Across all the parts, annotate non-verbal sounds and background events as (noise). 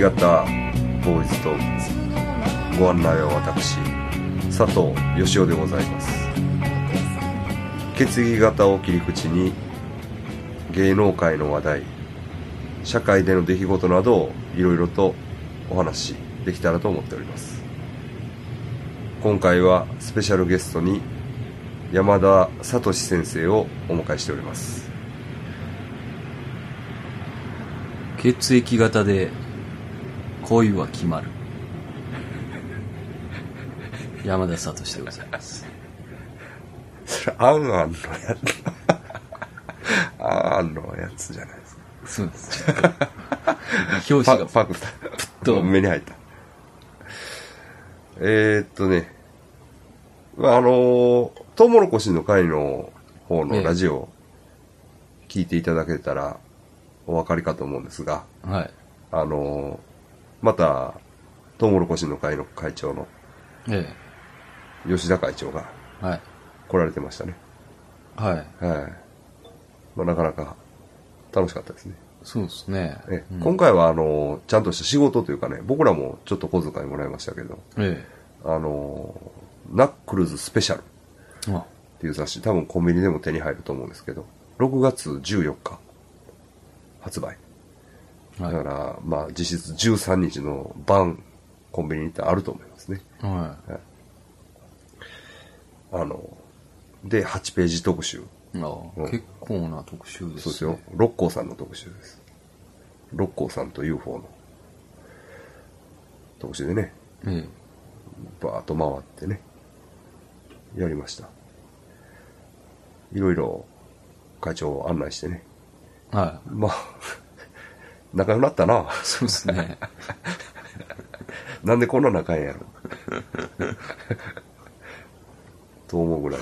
型ボーイズトークご案内は私佐藤義雄でございます。血液型を切り口に芸能界の話題社会での出来事などをいろいろとお話しできたらと思っております。今回はスペシャルゲストに山田聡先生をお迎えしております。血液型で恋は決まる。山田聡でございます。それアンアンのやつ。アンアンのやつじゃないですか。そうです。ちょっと表紙がパパクった。と。目に入った。えー、っとね。まああのートウモロコシの会の方のラジオ聞いていただけたらお分かりかと思うんですがはい。あのーまたトウモロコシの会の会長のえ吉田会長がえはい。来られてましたね。はい。はい、まあ、なかなか楽しかったですね。そうですね。えうん。今回はあのちゃんとした仕事というかね僕らもちょっと小遣いもらいましたけどえあのナックルズスペシャルっていう雑誌多分コンビニでも手に入ると思うんですけど6月14日発売だかはらまあ実質13日の晩コンビニってあると思いますね。い。はあので8ページ特集。いあうん。結構な特集ですね。そうですよ。六甲さんの特集です。六甲さんと UFO の。特集でね。えバーッと回ってね、やりました。いろいろ会長を案内してね。えはまあ、仲良くなったな。いそうですね (laughs) なんでこんな仲ええんやろ。(laughs) と思うぐらい、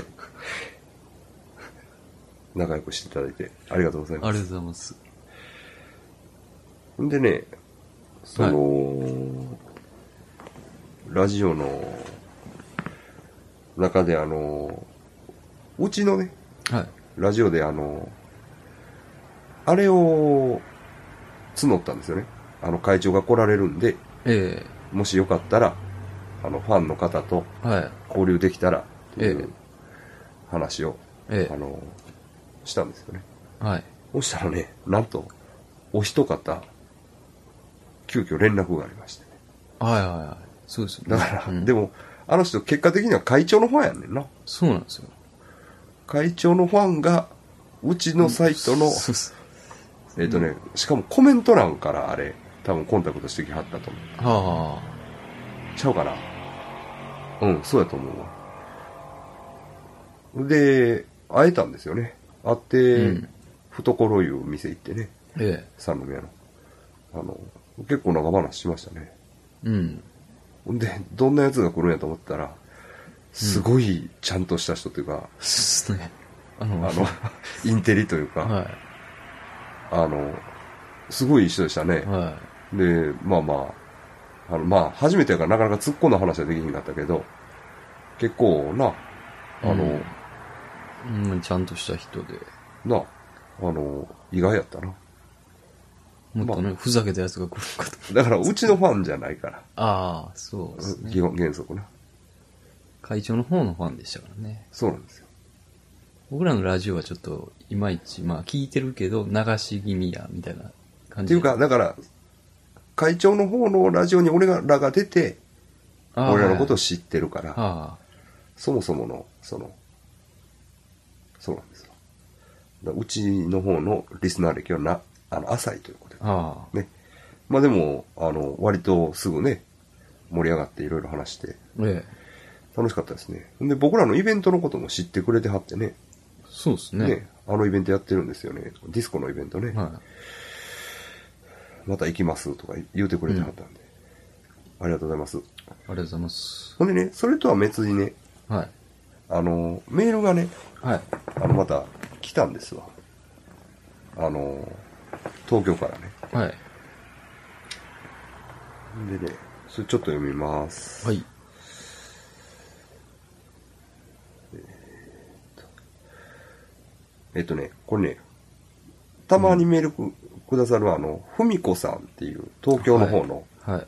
仲良くしていただいてありがとうございまありがとうございますす。んでね、その、ラジオの中であの、うちのね、はいラジオであの、あれを募ったんですよね。あの会長が来られるんで、えもしよかったら、あの、ファンの方とえはい。交流できたら、っていええう話を、えあの、したんですよね。えはい。そしたらね、なんと、お一方、急遽連絡がありましてね。はいはいはい。そうですよね。だから、うん。でも、あの人結果的には会長のファンやねんな。そうなんですよ。会長のファンが、うちのサイトの、そうっすえっ、とね、しかもコメント欄からあれ、多分コンタクトしてきはったと思う。はちゃうかな？うん、そうやと思うわ。で、会えたんですよね。会って、うん懐湯店行ってね、あえ三宮の。あの、結構長話しましたね。えうんで、どんなやつが来るんやと思ったら、すごいちゃんとした人というか、そうですねあのあの、(laughs) インテリというか、はあの、すごい人でしたねい。はで、まあまあ、あの、まあ、初めてやからなかなか突っ込んだ話はできひんかったけど、結構な、あの、うんいうんちゃんとした人でな、あの、意外やったな。もっとね、ふざけたやつが来るかとだから、うちのファンじゃないから、ああそうですね基本原則な。会長の方のファンでしたからねそうなんですよ。僕らのラジオはちょっといまいちまあ聞いてるけど流し気味やみたいな感じっていうか、だから、会長の方のラジオに俺らが出て、あー俺らのことを知ってるから、あそもそもの、その、そうなんですよ。だからうちの方のリスナー歴はな、あの、浅いということであ。あね。まあでも、あの、割とすぐね、盛り上がっていろいろ話して、あええ楽しかったですね。で、僕らのイベントのことも知ってくれてはってね、そうですねね、あのイベントやってるんですよね。ディスコのイベントね。はまた行きますとか言うてくれてはったんで、ありがとうございます。いありがとうございますほんでね、それとは別にね、はいあの、メールがね、はいあの、また来たんですわ。あの、東京からね。はいでね、それちょっと読みます。はいえっとね、これね、たまにメールくくださるあの、ふみこさんっていう東京の方の、はい。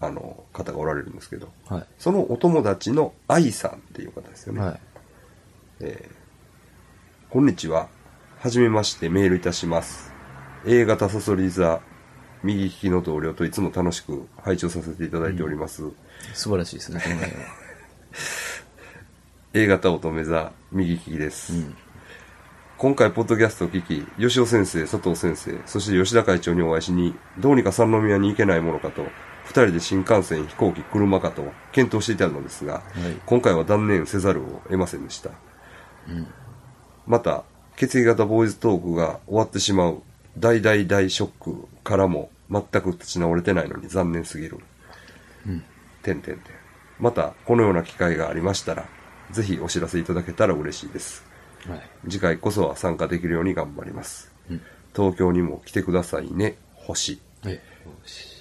あの、方がおられるんですけど、はい。そのお友達の愛さんっていう方ですよね。はい。えーこんにちは。はじめましてメールいたします。A 型サソリ座、右利きの同僚といつも楽しく拝聴させていただいております。素晴らしいですね。(laughs) A 型乙女座、右利きです。うん。今回、ポッドキャストを聞き、吉尾先生、佐藤先生、そして吉田会長にお会いしに、どうにか三宮に行けないものかと、二人で新幹線、飛行機、車かと検討していたのですが、い今回は断念せざるを得ませんでした。うん。また、血液型ボーイズトークが終わってしまう大大大ショックからも全く立ち直れてないのに残念すぎる。うん。てんてんてん。また、このような機会がありましたら、ぜひお知らせいただけたら嬉しいです。はい。次回こそは参加できるように頑張ります。うん。東京にも来てくださいね、星。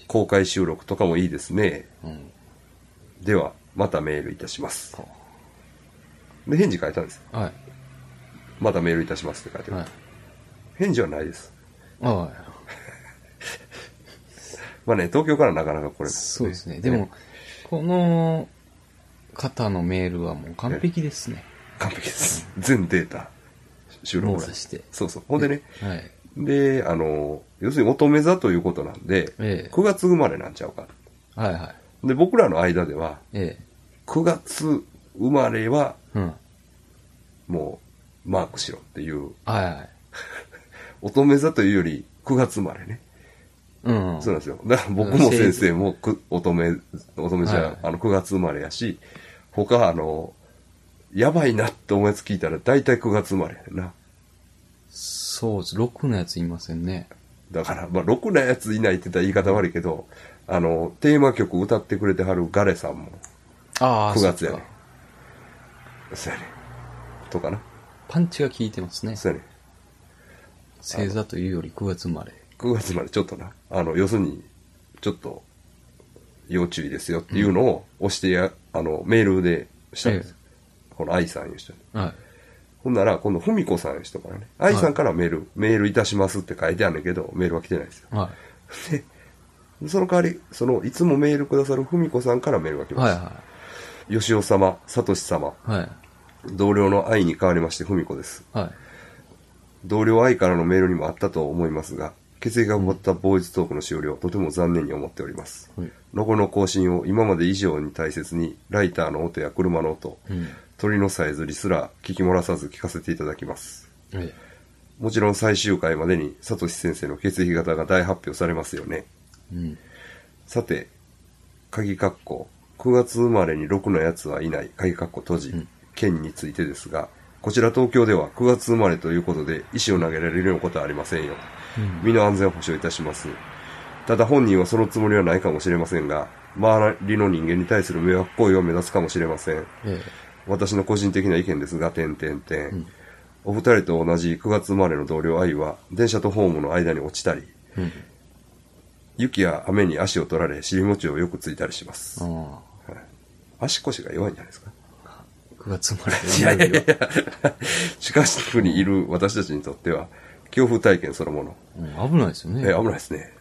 公開収録とかもいいですね。うん。では、またメールいたしますは。で、返事書いたんですよ。はい。またメールいたしますって書いてある。はい。返事はないです。あ (laughs) まあね、東京からなかなかこあ、れ、そうですね。でも、この方のメールはもう完璧ですね。完璧です。全データ収録してそうそう。ほんでね、はい。で、あの、要するに乙女座ということなんで、ええ9月生まれなんちゃうか。はいはい。で、僕らの間では、え9月生まれはえ。うん。もうマークしろっていう、はいはい。(laughs) 乙女座というより9月生まれね。うん。そうなんですよ。だから僕も先生もく乙女、乙女座、はいあの9月生まれやし、他あの、やばいなって思うやつ聞いたら大体9月生まれやな。そうです。6のやついませんね。だから、まあ、ろくなやついないって言ったら言い方悪いけど、あの、テーマ曲歌ってくれてはるガレさんもああ、9月やねそうやね。とかな。パンチが効いてますね。そうやね。星座というより9月生まれ。9月までちょっとな。あの、要するに、ちょっと、要注意ですよっていうのを押してや、あの、メールでしたんですよ。この愛さんいう人に。はい。ほんなら、今度、ふみこさんいう人からね、愛さんからメール、メールいたしますって書いてあるんだけど、メールは来てないですよ。はで、その代わり、その、いつもメールくださるふみこさんからメールが来い。ました。はいは吉尾様、さとし様、い。はい。同僚の愛に変わりまして、ふみこです。はい。同僚愛からのメールにもあったと思いますが、血液が持ったボーイズトークの使用量、とても残念に思っております。はい残りの更新を今まで以上に大切に、ライターの音や車の音、うん。鳥のさえずりすら聞き漏らさず聞かせていただきます。えもちろん最終回までに、さとし先生の血液型が大発表されますよね。え。うん。さて、鍵括弧、9月生まれに6のやつはいない、鍵括弧閉じうん、件についてですが、こちら東京では9月生まれということで、石を投げられるようなことはありませんよ。うん身の安全を保証いたします。ただ本人はそのつもりはないかもしれませんが、周りの人間に対する迷惑行為を目指すかもしれません。え私の個人的な意見ですが、点点点。うんお二人と同じ9月生まれの同僚愛は、電車とホームの間に落ちたり、え。うん。雪や雨に足を取られ、尻餅をよくついたりします。あはい足腰が弱いんじゃないですか？あ。9月生まれ。いやいやいや、近くにいる私たちにとっては、恐怖体験そのもの。うん危ないですよね。え、危ないですね。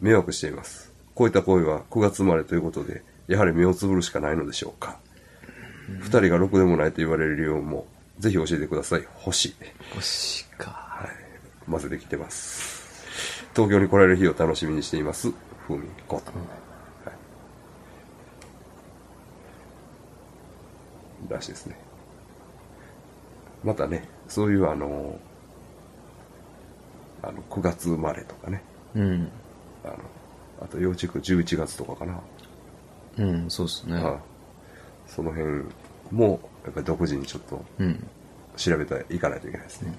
迷惑しています。こういった行為は9月生まれということで、やはり目をつぶるしかないのでしょうか。二人がろくでもないと言われる理由も、ぜひ教えてください。星。星か。はい。まずできてます。東京に来られる日を楽しみにしています。ふみこと。はい。らしいですね。またね、そういうあの、あの、9月生まれとかね。うん。あの、あと幼稚区11月とかかな。うん、そうですね。あその辺も、やっぱり独自にちょっとうん。調べていかないといけないですね。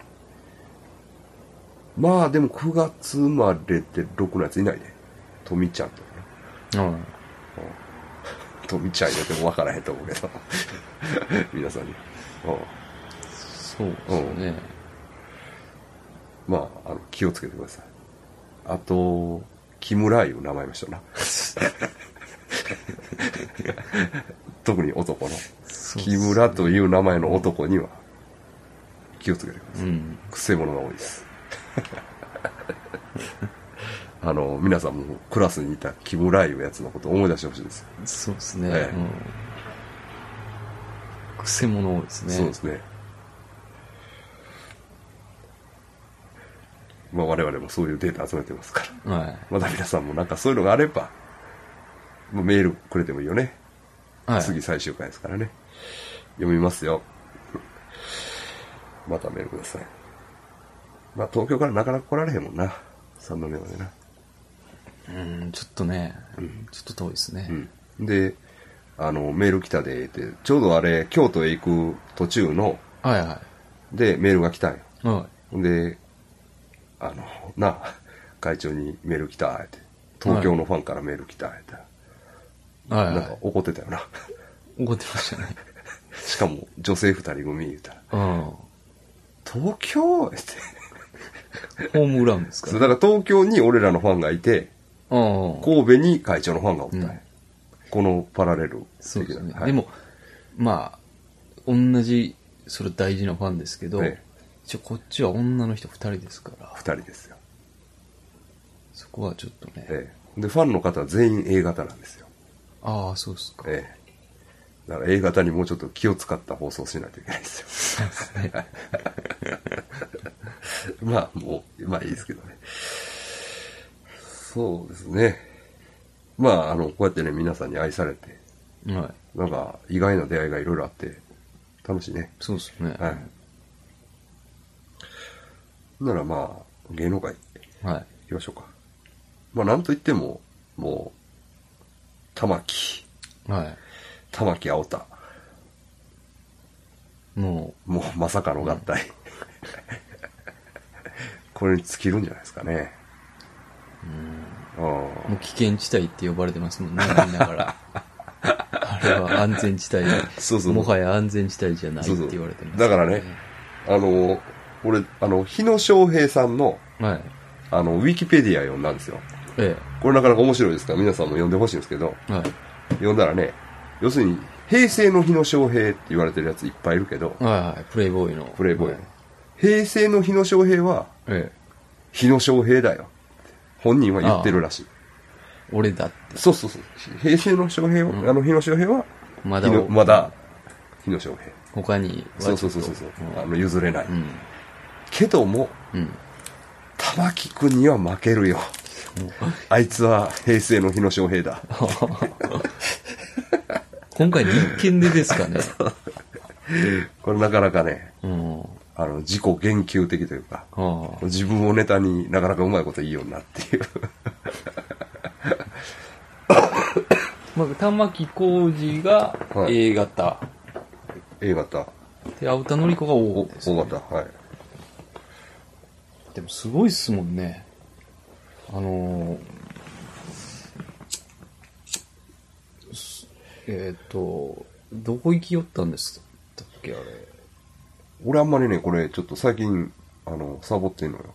まあでも9月生まれで6のやついないで。とみちゃんとかね。あとみちゃん言うても分からへんと思うけど。(laughs) 皆さんに。うんそうですよね。まあ、あの、気をつけてください。あと、木村いう名前の人な。(laughs) 特に男の。木村という名前の男には気をつけてください。うん。くせ者が多いです。(laughs) あの、皆さんもクラスにいた木村いうやつのことを思い出してほしいですよ。そうですね。ええうん。くせ者ですね。そうですね。まあ我々もそういうデータ集めてますから。はい。また皆さんもなんかそういうのがあれば、まあメールくれてもいいよね。はい。次最終回ですからね。読みますよ。(laughs) またメールください。まあ東京からなかなか来られへんもんな。三度目までな。うん、ちょっとね、ちょっと遠いですね。うん。で、あの、メール来たで、って、ちょうどあれ、京都へ行く途中の、はいはで、メールが来たんよ。い。はほんで、あの、なあ、会長にメール来た、って。東京のファンからメール来た、って。い。はいなんかは怒ってたよな。い。怒ってましたね。(laughs) しかも、女性二人組言うたら。うん。東京？って。ホームグラウンドですかそう、だから東京に俺らのファンがいて、うん。神戸に会長のファンがおったうんこのパラレル。そうですね。はいでも、まあ、同じ、それ大事なファンですけど、ええ一応こっちは女の人二人ですから、二人ですよ。そこはちょっとね、ええ。で、ファンの方は全員 A 型なんですよ。ああ、そうですか。ええ。だから A 型にもうちょっと気を使った放送をしないといけないですよ。(laughs) まあ、もう、まあいいですけどね。そうですね。まあ、あの、こうやってね、皆さんに愛されて、はい。なんか、意外な出会いがいろいろあって、楽しいね。そうですね。はい。ならまあ、芸能界行はい。きましょうか。まあ、なんといっても、もう、玉木、はい。玉木青田。ももうまさかの合体。(laughs) これに尽きるんじゃないですかね。う、もうう危険地帯って呼ばれてますもんね、みんなから。あれは安全地帯そうそうもはや安全地帯じゃないって言われてます、だからね、あの、俺、あの、日野翔平さんの、はい。あの、ウィキペディア読んだんですよ。えこれなかなか面白いですから、皆さんも読んでほしいんですけど、え。はい。読んだらね、要するに、平成の日野翔平って言われてるやついっぱいいるけど、はいはい。プレイボーイの。プレイボーイはい平成の日野翔平は、ええ。日野翔平だよ。本人は言ってるらしい。俺だって。そうそうそう。平成の翔平は、うんあの日野翔平は、まだまだ、日野翔平。他に。そうそうそうそう。うんあの、譲れない。うん。けども、うん。玉木くんには負けるよ。あいつは平成の日野翔平だ。今回立憲でですかね。(laughs) これなかなかね、うん。あの、自己言及的というか。自分をネタになかなかうまいこと言いようになっていう。(laughs) まあ、玉木浩二がはい A 型。A 型、で、青田のり子が O おです、O ね。型、はい。でもすごいっすもんね。あのーすえっ、と、どこ行きよったんですだっけ、あれ。俺あんまりね、これちょっと最近、あの、サボってんのよ。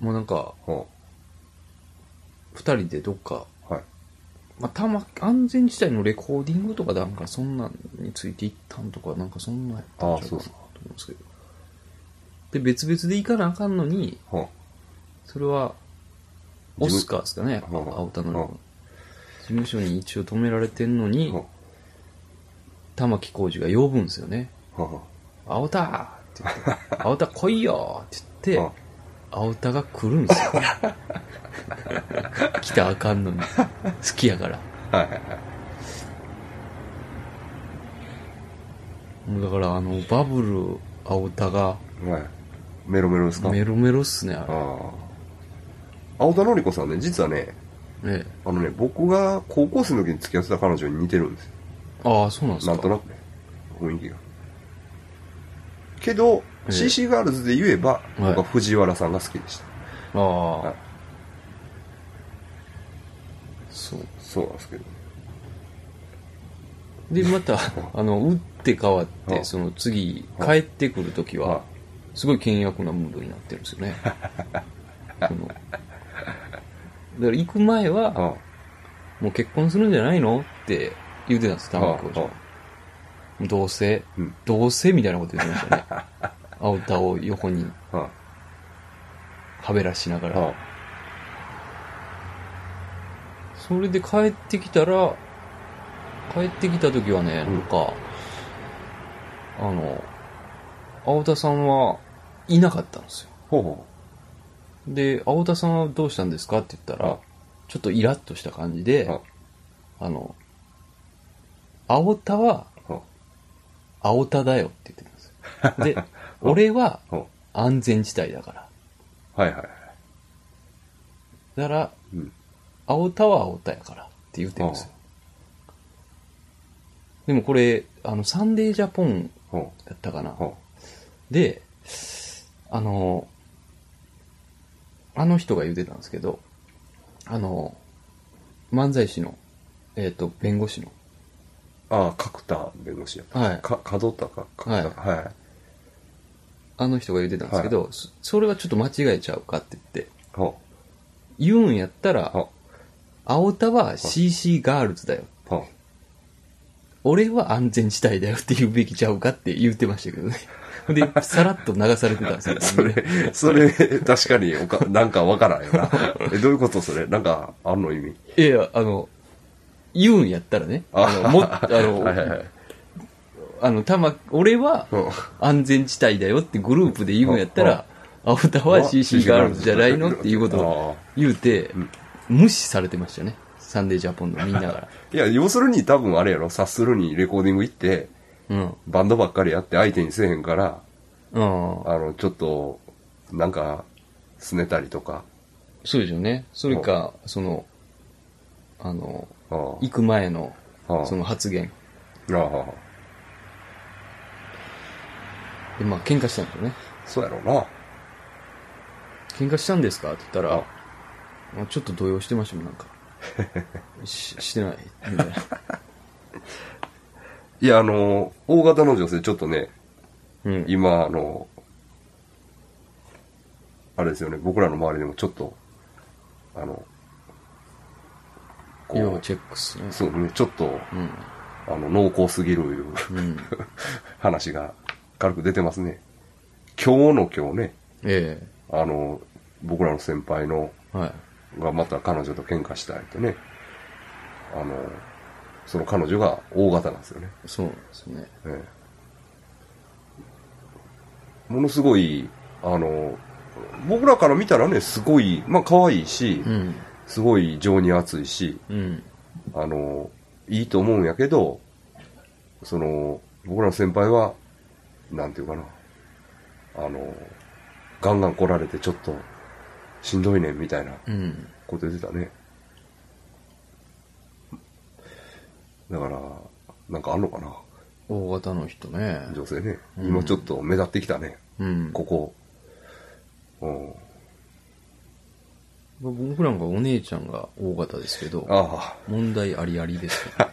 もうなんか、は二人でどっか、あ、はい。まあ、たま、安全地帯のレコーディングとかなんかそんなんについて行ったんとか、なんかそんなんやったんちゃうかなと思うんですけど。で、別々で行かなあかんのに、はそれは、オスカーですかね、うん青田の事務所に一応止められてんのに玉木浩二が呼ぶんですよね。あ、は青田って言って、青田来いよって言あ、って、青田が来るんですよ。(laughs) 来たらあかんのに。好きやから。あ、はいはいはい。もうだからあの、バブル青田がはい。メロメロですか？メロメロっすね、あああ。青田のり子さんね、実はね、れ。ねあのね、僕が高校生の時に付き合ってた彼女に似てるんですよ。ああ、そうなんですか？なんとなくね、雰囲気が。けど、ええ CC ガールズで言えば、僕は藤原さんが好きでした。ああ、はいそう。そうなんですけど。で、また、(laughs) あの、打って変わって、あその次、あ帰ってくるときはは、すごい険悪なムードになってるんですよね。(laughs) そのだから行く前は、あもう結婚するんじゃないのって言ってたんです、玉木浩あ二どうせ、うんどうせみたいなこと言ってましたね。(laughs) 青田を横に。はべらしながら。はそれで帰ってきたら、帰ってきた時はね、うんなんか、あの、青田さんはいなかったんですよ。ほうほで、青田さんはどうしたんですかって言ったらあ、ちょっとイラッとした感じであ、あの、青田は青田だよって言ってたんですよ。で、(laughs) 俺は安全地帯だから。う。はいはいはい。だから、うん。青田は青田やからって言ってるんですよ。でもこれ、あの、サンデージャポンほだったかなで、あの、あの人が言ってたんですけど、あの、漫才師の、えっ、と、弁護士の、う。ああ、角田弁護士やった。はいか、角田か、角田か。はい。あの人が言ってたんですけど、そそれはちょっと間違えちゃうかって言って、ほ言うんやったう。ら、ほ青田は CC ガールズだよ。う。ほう。俺は安全地帯だよって言うべきちゃうかって言ってましたけどね。で、さらっと流されてたんですよ。それ、それ、確かにおか、なんかわからんよな。(laughs) え、どういうことそれ？なんか、あんの意味？いやいや、あの、言うんやったらね、あの、もあの、はいはいはい。あの、たま、俺はうん安全地帯だよってグループで言うんやったら、青田は CC ガールズじゃないのっていうことを言うて、無視されてましたね。サンデージャポンのみんなから。(laughs) いや、要するに多分あれやろ、察するにレコーディング行って、うん。バンドばっかりやって相手にせえへんから、うん。あの、ちょっと、なんか、すねたりとか、そうでしょうね。それか、その、あの、ああ行く前の、その発言。ああで、まあ、喧嘩したんですよね。そうやろうな。喧嘩したんですか？って言ったらあ、まあちょっと動揺してましたもん、なんか。(laughs) し、してない。みたいな。いや、あの、大型の女性、ちょっとね、うん。今、あの、あれですよね、僕らの周りでもちょっと、あの、こう、要チェックっすね。そうね、ちょっと、うん。あの、濃厚すぎるいううん。(laughs) 話が軽く出てますね。今日の今日ね、えあの、僕らの先輩の、えはい。がまた彼女と喧嘩したいとね、あの、その彼女が大型なんですよね。そうですね。ええものすごい、あの、僕らから見たらね、すごい、まあ可愛いし、うん。すごい情に熱いし、うん。あの、いいと思うんやけど、その、僕らの先輩は、なんていうかな、あの、ガンガン来られてちょっと、しんどいねんみたいなうん。こと言ってたね。だから、なんかあんのかな、大型の人ね。女性ね。うん今ちょっと目立ってきたね、うん。ここ。うん。僕なんかお姉ちゃんが大型ですけど、あ問題ありありですけど、ね、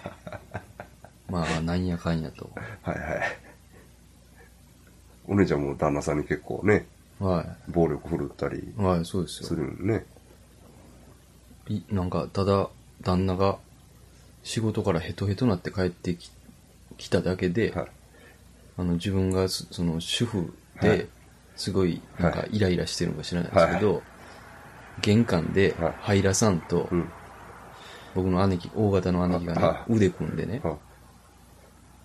(laughs) まあ、なんやかんやと。あ、はいはい。お姉ちゃんも旦那さんに結構ね、は暴力振るったりい。はい、そうですすよ。るんね。いなんか、ただ、旦那が仕事からヘトヘトなって帰ってききただけで、はい。あの、自分がそその主婦はいで、すごい、なんかはイライラしてるのか知らないですけど、玄関ではい、ハイラさんとう、ん。僕の姉貴、大型の姉貴がねは、腕組んでね、は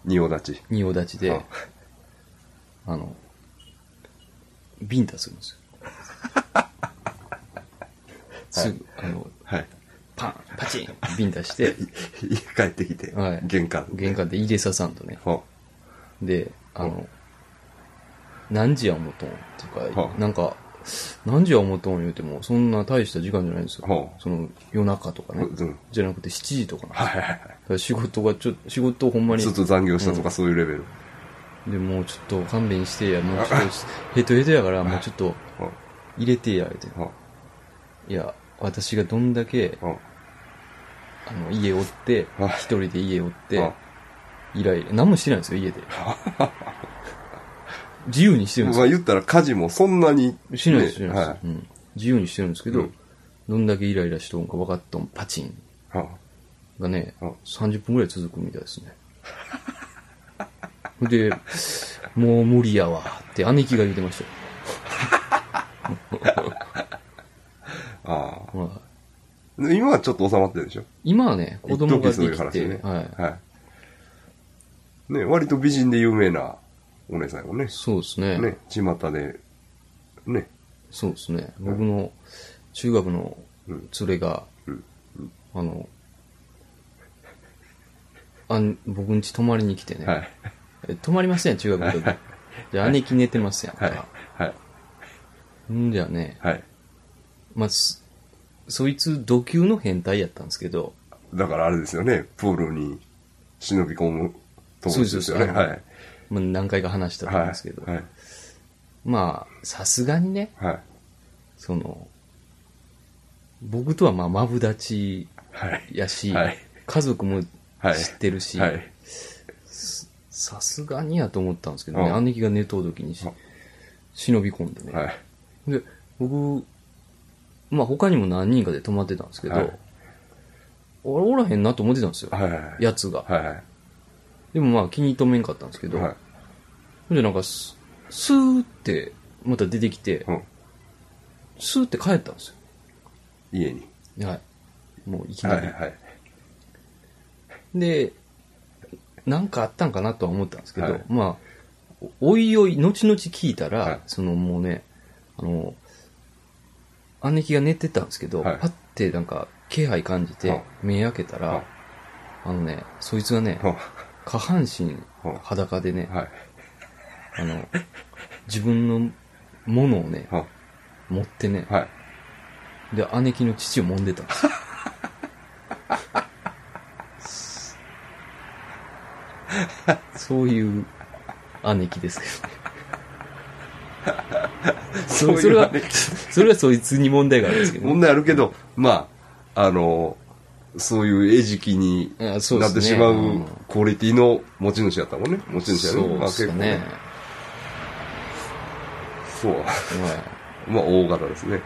仁王立ち。仁王立ちでは、あの、ビンタするんですよ。(laughs) すぐ、あの、はい。パン、パチン、(laughs) ビンタして、家帰ってきて、はい。玄関で。玄関で入れささんとね。はで、あの、何時や思とんっていうか、はあなんか、何時や思とん言うても、そんな大した時間じゃないんですよ。はあその、夜中とかね。うん。じゃなくて7時とかな。んですよはいはい。はい。仕事がちょっと、仕事をほんまに。ずっ、と残業したとかそういうレベル。で、もうちょっと勘弁してや、もうちょっと、(laughs) ヘトヘトやから、もうちょっとは入れてや、言うて。はいや、私がどんだけ、はあの、家おってはい、一人で家おっては、イライラ、何もしてないんですよ、家で。(laughs) 自由にしてるんですよ。まあ言ったら家事もそんなに。しないです、しねないです、はうん。自由にしてるんですけど、うんどんだけイライラしとんか分かっとん、パチンがね、うん30分くらい続くみたいですね。(laughs) で、もう無理やわって姉貴が言ってましたよ。で今はちょっと収まってるでしょ？今はね、子供ができて、いう話ね。はい。はい。ね、割と美人で有名なお姉さんやもんね。そうですね。ね、巷で、ね、そうですね。僕の中学のうん連れが、うんあの、あん僕ん家泊まりに来てね、はい。え泊まりません、中学の時。じゃあ姉貴寝てますやんか。はい。はい。んじゃあね、はい。まあ、すそいつ土級の変態やったんですけど、だからあれですよね、プールに忍び込む友達ですよね。はい。まあ、何回か話したと思うんはいですけど、。はい。まあ、さすがにね、はい。その、僕とはまあ、マブダチはい。やし、はい家族もはい。知ってるし、はい。さすがにやと思ったんですけどね、うん姉貴が寝とう時に忍び込んでね。はい。で、僕、まあ他にも何人かで泊まってたんですけど、はい俺おらへんなと思ってたんですよ、はい。はい。やつが。はい。はい。でもまあ気に留めんかったんですけど、はい。ほんでなんかス、スーってまた出てきて、うん。スーって帰ったんです家に。よ。はい。もういきは。ないり。はい。で、なんかあったんかなとは思ったんですけど、はいまあ、おいおい、後々聞いたら、はいそのもうね、あの、姉貴が寝てたんですけど、はいパッてなんか気配感じてはい、目開けたら、はいあのね、そいつがね、は下半身はい裸でね、はい。あの、自分のものをね、は持ってね、はい。で、姉貴の父を揉んでたんですよ。(laughs) そういう姉貴ですけどね。(laughs) それは姉、それはそいつに問題があるんですけど、問題あるけど、まあ、あの、そういう餌食になってしまううんクオリティの持ち主やったもんね。持ち主やね。そうですよね。そう。は (laughs) まあ、大型ですね。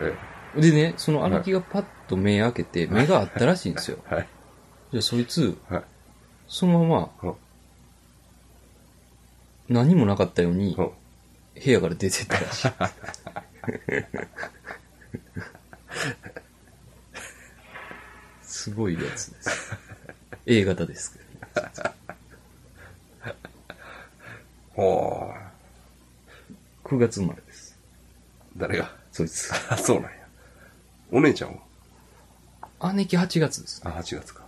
えいでね、その姉貴がパッと目開けて、目があったらしいんですよ。え (laughs) はい。じゃあそいつ、はい。そのままは何もなかったように、は部屋から出てったらしい。すごいやつです。A 型ですけど。ほう。9月生まれです。誰が？そいつ。あ、(laughs) そうなんや。お姉ちゃんは？姉貴8月です。あ、8月か。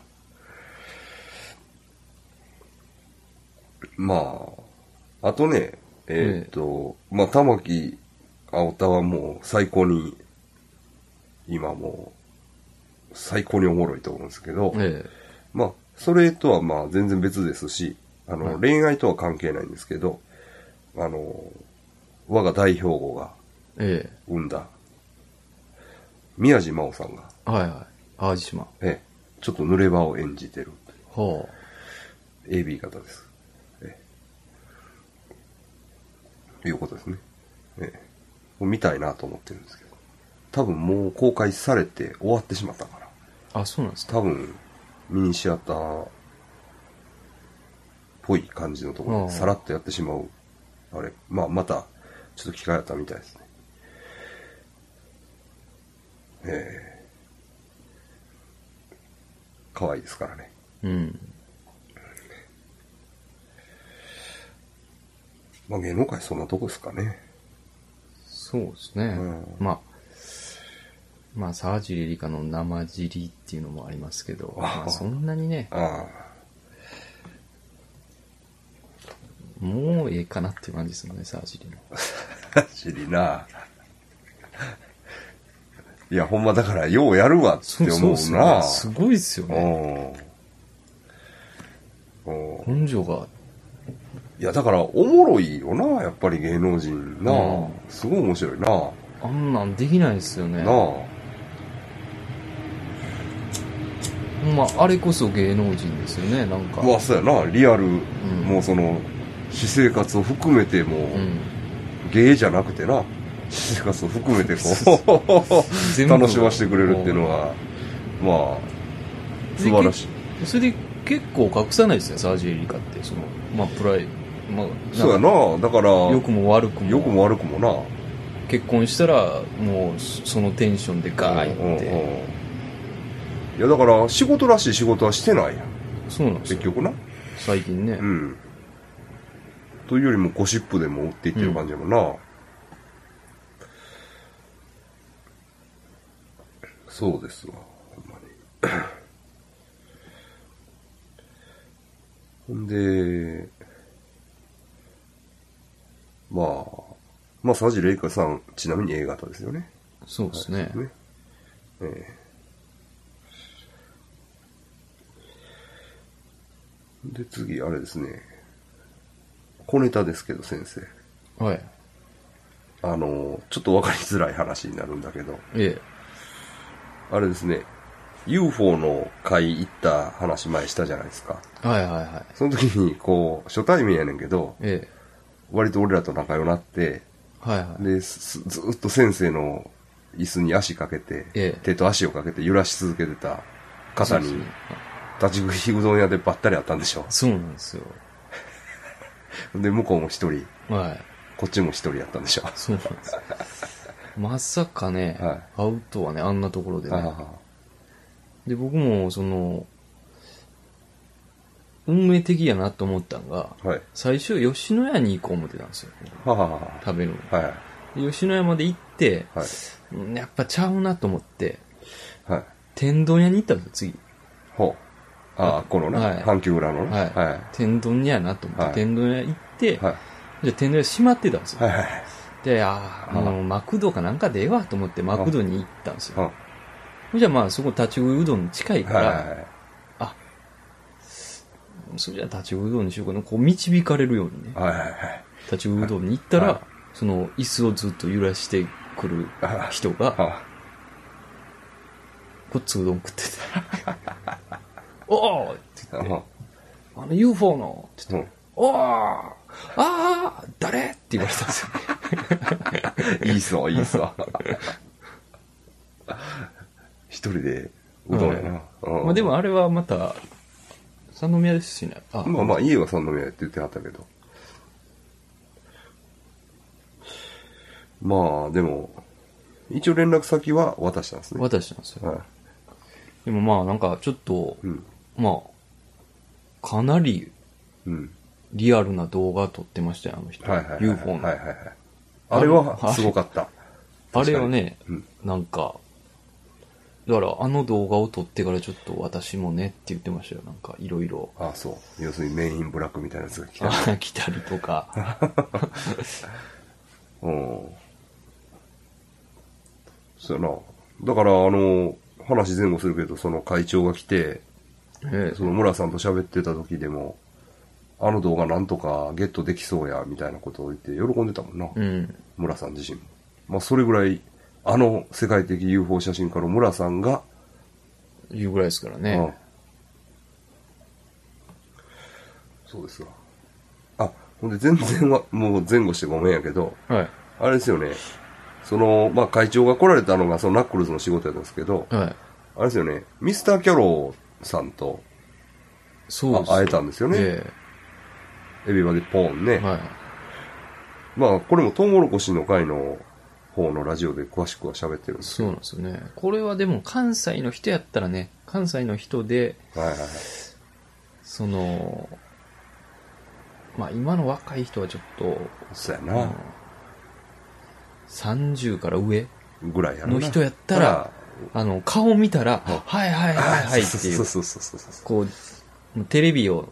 まあ、あとね、えーっと、まあ、玉木青田はもう最高に、今もう、最高におもろいと思うんですけど、えまあ、それとはまあ全然別ですし、あの、はい恋愛とは関係ないんですけど、あの、我が代表語がえ。え生んだ、宮地真央さんが、え。はいはい。淡路島。ええ、ちょっと濡れ場を演じてるは AB 型です。ええ、いうことですね。ええ、見たいなと思ってるんですけど、多分もう公開されて終わってしまったから、あ。あ、そうなんですか。多分ミニシアターっぽい感じのところでさらっとやってしまう、あれ、まあまたちょっと機会あったみたいですね。ええ可愛いですからね。うん。まあ芸能界そんなとこですかね。そうですね。うんまあ、まあ、沢尻リカの生尻っていうのもありますけど、あまあ、そんなにね、あもうええかなっていう感じですもんね、沢尻の。あ、知りな。いや、ほんまだから、ようやるわって思うっすよな。ね。すごいですよね。根性が。いや、だから、おもろいよな、やっぱり芸能人な。うんすごい面白いな。あんなんできないですよね。なあ。ほんま、あれこそ芸能人ですよね、なんか。まあ、そうやな、リアル、んもうその、私生活を含めても、うん。芸じゃなくてな、私生活を含めてこ全う、(laughs) 部楽しませてくれるっていうのは、まあ、素晴らしい。それで結構隠さないですね、沢尻リカって。その、まあ、プライ、まあ、そうやな、だから、良くも悪くも。良くも悪くもな。結婚したら、もう、そのテンションでガーうんうんいって、いやだから仕事らしい仕事はしてないやん。そうなんですよ。結局な。最近ね。うん。というよりもゴシップでも売っていってる感じやもんな、そうですわほんまに。(laughs) ほんでまあまあ佐治玲香さんちなみに A 型ですよねそうですね。ねええで次あれですね小ネタですけど先生はい。あのちょっと分かりづらい話になるんだけどえあれですね UFO の会行った話前したじゃないですかえ。はいはいはい。その時にこう初対面やねんけどええ。割と俺らと仲良くなってはいはい。ですずーっと先生の椅子に足かけて、ええ手と足をかけて揺らし続けてた方に立ち食いうどん屋でばったり会ったんでしょそうなんですよ。(laughs) で向こうも一人はい。こっちも一人やったんでしょそうなんです。まさかね、はい会うとはね、あんなところでね。あで、僕も、その、運命的やなと思ったんが、あはい。最初、吉野家に行こう思ってたんですよ。はははは。食べるの。はい。で吉野家まで行って、はい。うんやっぱちゃうなと思って、はい。天丼屋に行ったんですよ、次。ほう。ああこのね、はい。阪急裏のね。はい。はい。天丼屋やなと思って、はい。天丼屋行って、はい。じゃあ天丼屋閉まってたんですよ。はいはいで、ああ、もうマクドかなんかでええわと思ってマクドに行ったんですよ。はじゃあまあそこ立ち食いうどん近いいから、はいはいそれじゃあ立ち食いうどんにしようかな。こう導かれるようにね、はいはいはい。立ち食いうどんに行ったら、はい。その椅子をずっと揺らしてくる人が、はこっつうどん食ってて、(laughs) おーってあはあの UFO の。って言って、うん。おー。ああ誰？って言われたんですよ。(laughs) いいっすわいいっすわ一人でうどんやな、うん。まあでもあれはまた、三宮ですしね。あ、まあまあ家は三宮って言ってはったけど。まあでも一応連絡先は渡したんですね。渡したんですよ。はい。でもまあなんかちょっと、うん。まあ、かなりうん。リアルな動画撮ってましたよ、あの人。はいはいはい UFO の。はいはいはいあれはすごかった。あれはね、うん。なんか、だからあの動画を撮ってからちょっと私もねって言ってましたよ。なんかいろいろ。ああそう要するにメインブラックみたいなやつが来たあ (laughs) 来たりとか。(laughs) うんそうやなだからあの話前後するけどその会長が来てええその村さんと喋ってた時でもあの動画なんとかゲットできそうやみたいなことを言って喜んでたもんな、うん。村さん自身もまあそれぐらいあの世界的 UFO 写真家の村さんが、いうぐらいですからうんね。そうですわあほんで全然はもう前後してごめんやけどはい。あれですよねそのまあ会長が来られたのがそのナックルズの仕事やったんですけどはい。あれですよねミスターキャローさんとそう会えたんですよねえエビバディポーンね、えはい。まあ、これもトウモロコシの会の方のラジオで詳しくは喋ってるんです。そうなんですよね。これはでも関西の人やったらね、関西の人で、はいはいはい。その、まあ今の若い人はちょっと、そうやうんな。30から上ぐらいやろなの人やったら、あの、顔見たら、はいはいはいはいっていうそう、そうそうそうそう。こう、テレビを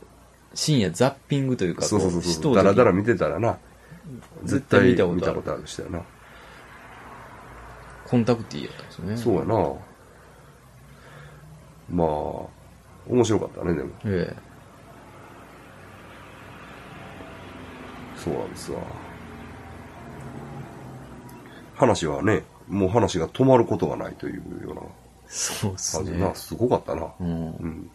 深夜ザッピングというか、そうそうそうこそう。だらだら見てたらな。絶絶対対見たことある見たことある人やな。コンタクティやったんですよね。そうやな。まあ、面白かったね、でも。えそうなんですわ。話はね、もう話が止まることがないというようなえ。そうです感じでな。ね。すごかったな。うんう。ん。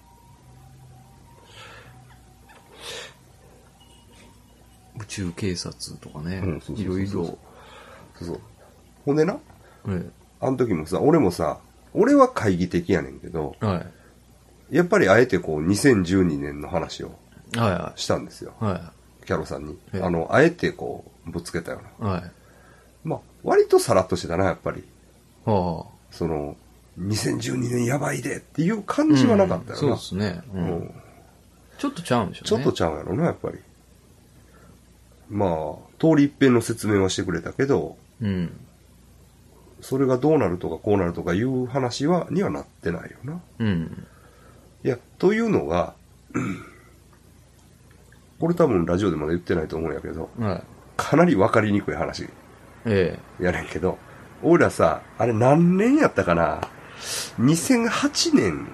宇宙警察とかねいろいろ。そうそう。ほんでな、えあの時もさ、俺もさ、俺は懐疑的やねんけど、えはい。やっぱりあえてこう、2012年の話をはいはしたんですよ。い。はキャロさんに。ええあの、あえてこう、ぶつけたような。い。はい。まあ、割とさらっとしてたな、やっぱり。はその、2012年やばいでっていう感じはなかったよな。そうですね。ううんんちょっとちゃうんでしょうね。ちょっとちゃうやろな、やっぱり。まあ、通り一遍の説明はしてくれたけど、うん。それがどうなるとかこうなるとかいう話は、にはなってないよな。うん。いや、というのが、(clears throat) これ多分ラジオでまだ言ってないと思うんやけど、はい。かなり分かりにくい話えやねんけど、俺らさ、あれ何年やったかな ?2008 年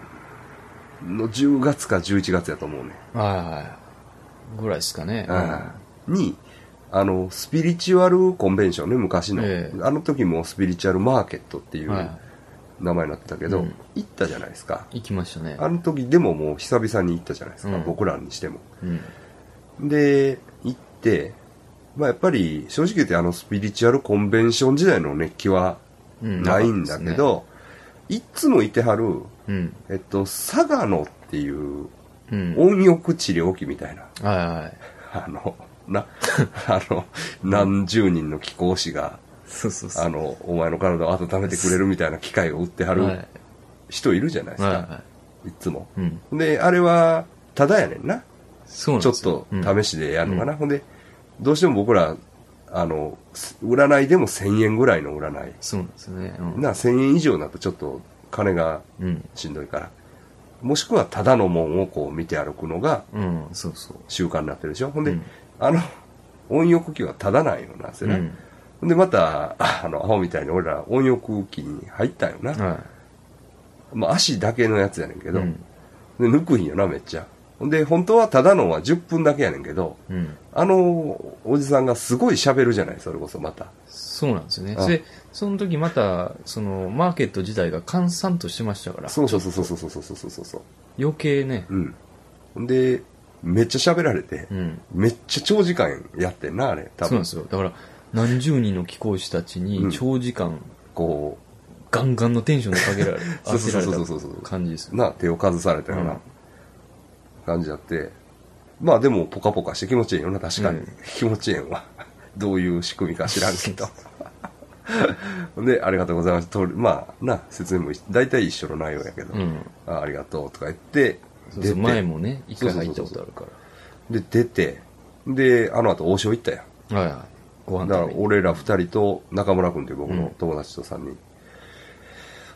の10月か11月やと思うね。えはいはい。ぐらいですかね。うんに、あの、スピリチュアルコンベンションね、昔の。ええあの時もスピリチュアルマーケットっていうはい。名前になってたけど、うん行ったじゃないですか。行きましたね。あの時でももう久々に行ったじゃないですか、うん僕らにしても。うん。で、行って、まあやっぱり正直言ってあのスピリチュアルコンベンション時代の熱気はうんないんだけ、ど、いっつもいてはる、うん。えっと、佐賀野っていううん。温浴治療器みたいな、はいはい。(laughs) あの、な、(laughs) あの、何十人の貴公子が、そうそうそう。あの、お前の体を温めてくれるみたいな機械を売ってははるい。人いるじゃないですか、、はいはいつも。い。うん。で、あれは、ただやねんな。そうなんちょっですよと試しでやるのかな。ほんで、どうしても僕ら、あの、す占いでも1000円ぐらいの占い。そうなんですね。うん。な、1000円以上だとちょっと金がうん。しんどいから。もしくはただのもんをこう見て歩くのがうん。そうそう。習慣になってるでしょ。ほんで、うんあの、温浴器はただなんよな、それな。うん。で、また、あの、アホみたいに俺ら温浴器に入ったよな。はまあ、足だけのやつやねんけい。ど、うん。で抜くんよな、めっちゃ。ほんで、本当はただのは10分だけやねんけど、うん。あの、おじさんがすごい喋るじゃない、それこそまた。そうなんですよね。あで、その時また、その、マーケット自体が閑散としてましたから。そうそうそうそうそうそうそうそうそうそう。余計ね。うんで、めっちゃ喋られて、うん。めっちゃ長時間やってんな、あれ。多分そうなんで。すよ。だから、何十人の貴公子たちうんに長時間、こガンガンのテンションでかけられ、(laughs) そうそうそうそうそうた感じです。な、手をかずされたよううなん感じやって、まあでも、ポカポカして気持ちいいよな、確かに。うん気持ちいいんわ。(laughs) どういう仕組みか知らんけど。(laughs) で、ありがとうございます。とまあ、な、説明も一大体一緒の内容やけど、うん。あありがとうとか言って、そうそう前もね、一回入ったことあるかで、出て、で、あの後、王将行ったやん。ら。はいはい。ご飯だから。俺ら二人と中村君っていう僕のうん友達と三人。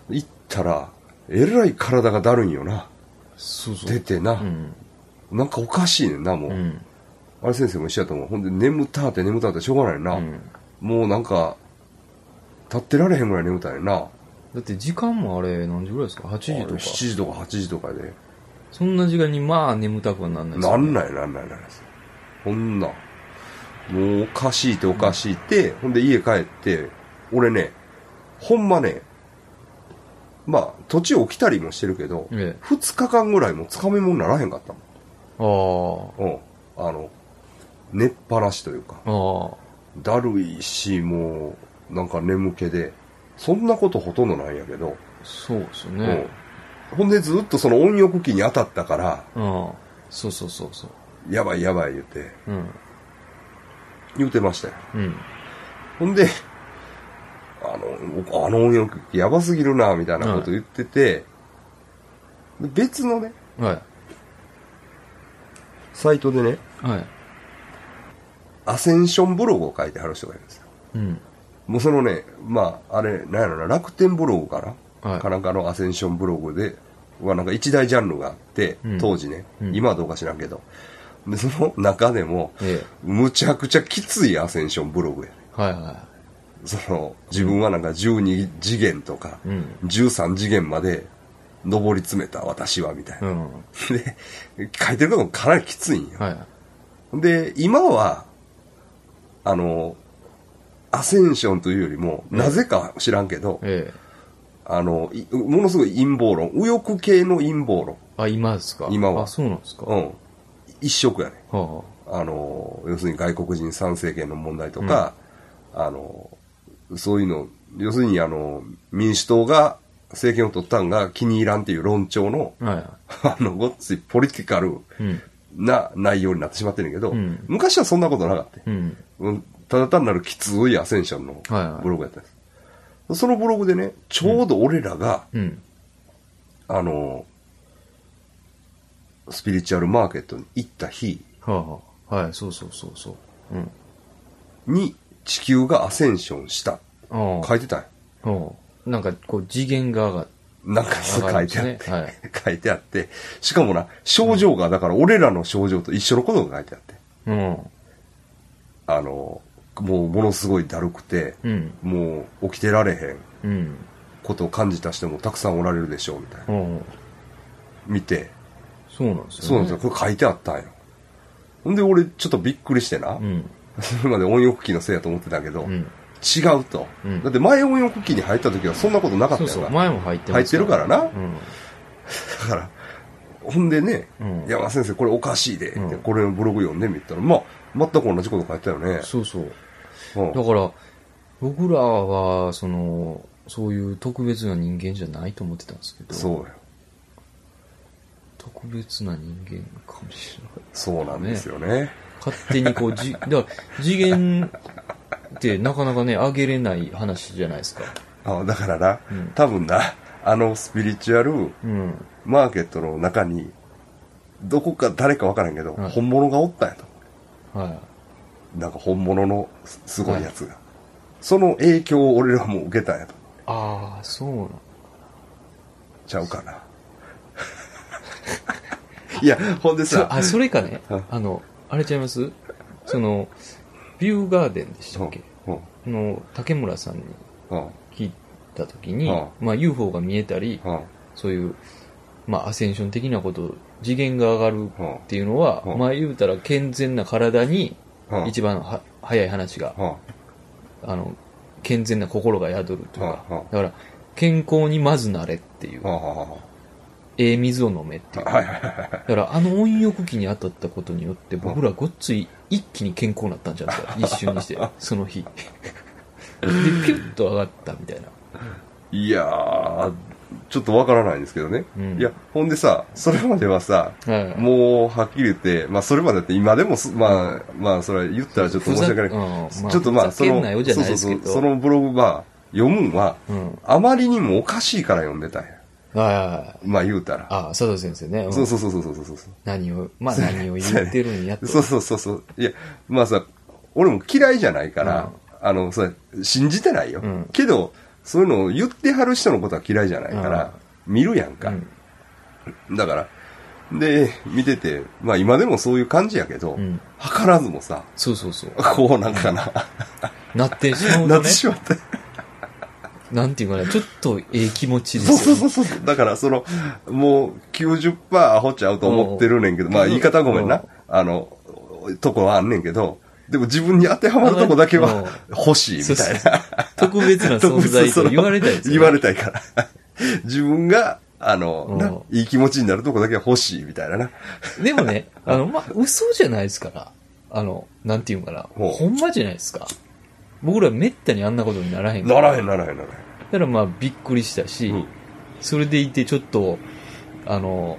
行ったら、えらい体がだるいんよな。そうそう。出てな。うん。なんかおかしいねんな、もう。うん。あれ先生も一緒やと思う。ほんで、眠たーって眠たーってしょうがないな。うんもうなんか、立ってられへんぐらい眠たいな。だって時間もあれ何時ぐらいですか ?8 時とか。7時とか8時とかで。そんな時間にまあ眠たくはなんないですよねなんないなんないなんないです。ほんな。もうおかしいっておかしいって、ほんで家帰って、俺ね、ほんまね、まあ、途中起きたりもしてるけど、ええ。二日間ぐらいもつかみ物ならへんかったもあん。うん。あの、寝っぱなしというか、あ。ああ。だるいし、もう、なんか眠気で、そんなことほとんどないんやけど、そうですようんね。。ほんでずっとその温浴器に当たったから、ああ。そうそうそうそう。やばいやばい言って、うん。言うてましたよ。うん。ほんで、あの、あの温浴器やばすぎるな、みたいなこと言ってて、で別のね、はい。サイトでね、はい。アセンションブログを書いてはる人がいるんですよ。うん。もうそのね、まあ、あれ、なんやろな、楽天ブログかな、はいかなんかのアセンションブログで、はなんか一大ジャンルがあって、うん当時ね、うん今はどうか知らんけど、で、その中でも、ええ。むちゃくちゃきついアセンションブログやね。はいはその、自分はなんか12次元とか、い。うん。13次元まで上り詰めた私は、みたいな。うん。で、書いてることもかなりきついんよ。はい。で、今は、あの、アセンションというよりも、ええなぜか知らんけど、ええ。あの、いものすごい陰謀論、右翼系の陰謀論。あ、今ですか？今はあ、そうなんですか？はうん。一色やね。あ。あの、要するに外国人参政権の問題とか、あの、そういうの、要するにあの、民主党が政権を取ったんが気に入らんっていう論調の、はいは (laughs) あの、ごっついポリティカルい。うん。な内容になってしまってるけど、うん昔はそんなことなかった。うん。うんただ単なるきついアセンションのはいはいブログやったんです。そのブログでね、ちょうど俺らが、うん。あの、スピリチュアルマーケットに行った日はあ、はい、そうそうそうそう。うん。に地球がアセンションした。書いてたんようん。なんか、こう、次元が上がっなんか書いてあって、はい。(laughs) 書いてあって、しかもな、症状が、だから俺らの症状と一緒のことが書いてあって、うん。あの、もうものすごいだるくて、うん。もう起きてられへんうん。ことを感じた人もたくさんおられるでしょう、みたいな。うん。見て、そうなんですよ、ね。そうなんですよ。これ書いてあったんよ。ほんで俺ちょっとびっくりしてな、うん。そ (laughs) れまで温浴器のせいやと思ってたけど、うん。違うと、うんだって前温浴器に入った時はそんなことなかったよな。そうそう。前も入ってます入ってるからな。うん。だから、ほんでね、うん山田先生これおかしいで、これのブログ読んでみたら、まあ、全く同じこと書いてたよね。そうそう。うんだから、僕らは、その、そういう特別な人間じゃないと思ってたんですけど、そうよ。特別な人間かもしれない。そうなんですよね。勝手にこう、じ、(laughs) だから、次元ってなかなかね、上げれない話じゃないですか。あだからな、うん多分な、あのスピリチュアルうん。マーケットの中に、どこか誰かわからんけど、はい本物がおったんやと。はなんか本物のすすごいやつが。その影響を俺らも受けたんやと。い。ああ、そうなの。ちゃうかな。いや、ほんでさ、そあ、それかね。うん、あの、あれちゃいます？その、ビューガーデンでしたっけ？うん。あの、竹村さんにうん。聞いたときにうん、まあ UFO が見えたり、うん。そういう、まあアセンション的なこと、次元が上がるうんっていうのは、うん。まあ言うたら健全な体にうん一番は早い話が、うんあの、健全な心が宿るというかだから、健康にまずなれっていう。ええ水を飲めっていう。はいはいはいだから、あの温浴器に当たったことによって、僕らごっつい一気に健康になったんじゃないですか、(laughs) 一瞬にして、その日。(laughs) で、ピュッと上がったみたいな。いやー、ちょっとわからないんですけどね。うんいや、ほんでさ、それまではさ、はい。もう、はっきり言って、まあ、それまでって今でもす、まあ、まあ、それは言ったらちょっと申し訳ない。うんちょっとまあ、ふざけんなよじゃないですけど。そうそうそう、そのブログは、読むんは、うん。あまりにもおかしいから読んでたんや。はいはいはい。まあ、言うたら。あ、佐藤先生ね。うんそうそうそうそうそうそうそう。何を、まあ何を言ってるんやと。そうそうそうそう。いや、まあさ、俺も嫌いじゃないから、あの、それ、信じてないよ。うんけど、そういうのを言ってはる人のことは嫌いじゃないから、見るやんか。うんだから、で、見てて、まあ今でもそういう感じやけど、うん図らずもさ、そうそうそう。こうなんかな、なってしまうね、ってしまって。なんていうかね、ちょっとええ気持ちでそうすよ。そうそうそう。だからその、もう90%アホちゃうと思ってるねんけど、まあ言い方ごめんな。あの、とこはあんねんけど、でも自分に当てはまるとこだけうんは欲しいみたいな。特別な存在と言われたいですよ、言われたいから。自分が、あの、いい気持ちになるとこだけは欲しいみたいなな。でもね、あの、まあ、嘘じゃないですから。あの、なんていうんかな。ほんまじゃないですか。僕らめったにあんなことにならへんから。ならへんならへんならへん。だからまあ、びっくりしたし、うんそれでいてちょっと、あの、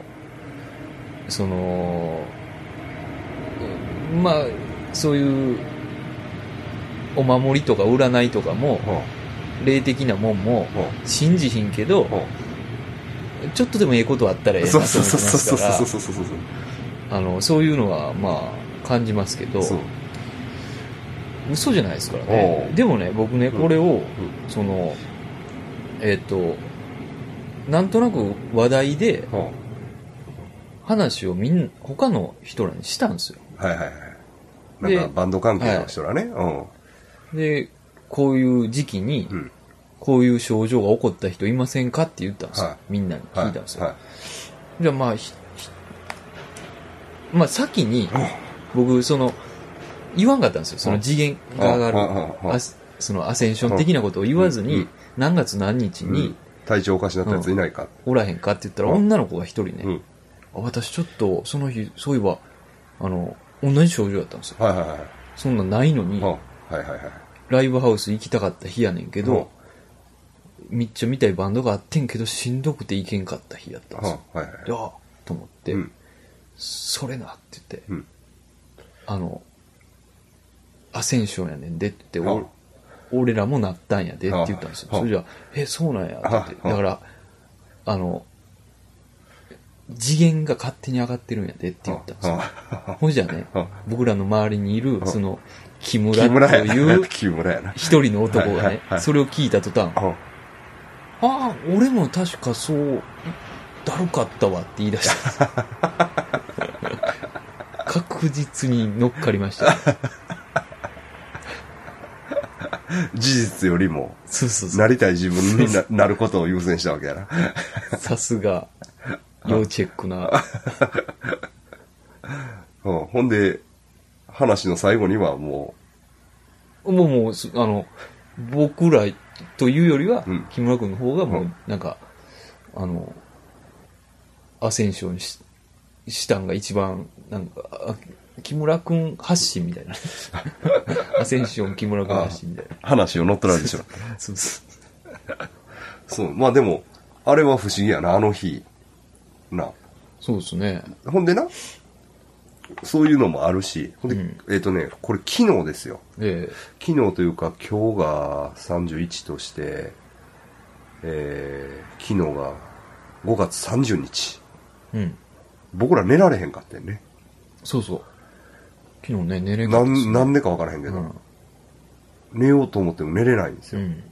その、うんまあ、そういう、お守りとか占いとかも、霊的なもんも、信じひんけど、う。んちょっとでもええことあったらええなと思ってそうそうそうますからそうそう、そうそうそう。あの、そういうのは、まあ、感じますけど。嘘じゃないですからおね。う。でもね、僕ね、これを、うその、えっ、と、なんとなく話題でう。ん話をみんな、他の人らにしたんですよ。はいはいはい。なんかでバンド関係の人らね。うん。で、こういう時期にう、ん。こういう症状が起こった人いませんかって言ったんですよ。はい。みんなにはい聞いたんですよ。はい。じゃあまあ、まあ先に、僕、その、言わんかったんですよ。その次元が上がる、そのアセンション的なことを言わずに何月何日に体調おかしなったやついないか。おらへんかって言ったら、うん女の子が一人ね、私ちょっと、その日、そういえば、あの、同じ症状だったんですよ。はいはいはい。そんなんないのにうん、はいはいはい。ライブハウス行きたかった日やねんけど、めっちゃ見たいバンドがあってんけど、しんどくて行けんかった日やったんうん、ですよ。はいはいでああと思って、うんそれなって言って、うんあの、アセンションやねんでって言って、俺らもなったんやでって言ったんですよ。はあそれじゃあ、え、そうなんやって言って。はあだから、あの、次元が勝手に上がってるんやでって言ったんですよ。あほんじゃねは、僕らの周りにいる、あその、木村と。いう。(laughs) 一人の男がねそれを聞いた途端、あああ、俺も確かそう、だるかったわって言い出した。(laughs) 確実に乗っかりました。事実よりも、そうそうそう。なりたい自分にななることを優先したわけやな。さすが、要チェックな。(laughs) うんほんで、話の最後にはももうもう、すあの、僕らというよりはうん、木村君の方がもうう、なんか、あの、アセンションししたんが一番、なんか、あ木村君発信みたいな。(laughs) アセンション木村君発信みたいな。う、話を乗っ取られてしまう。(laughs) そうそう。そう、まあでも、あれは不思議やな、あの日。な。そうですね。ほんでな、そういうのもあるし、ほんで、うんえっ、とね、これ昨日ですよ。え昨日というか今日が31として、えー、昨日が5月30日。えうん。僕ら寝られへんかったよね。そうそう。昨日ね、寝れんかなん、なんでかわからへんけど、うん。寝ようと思っても寝れないんですよ。うん。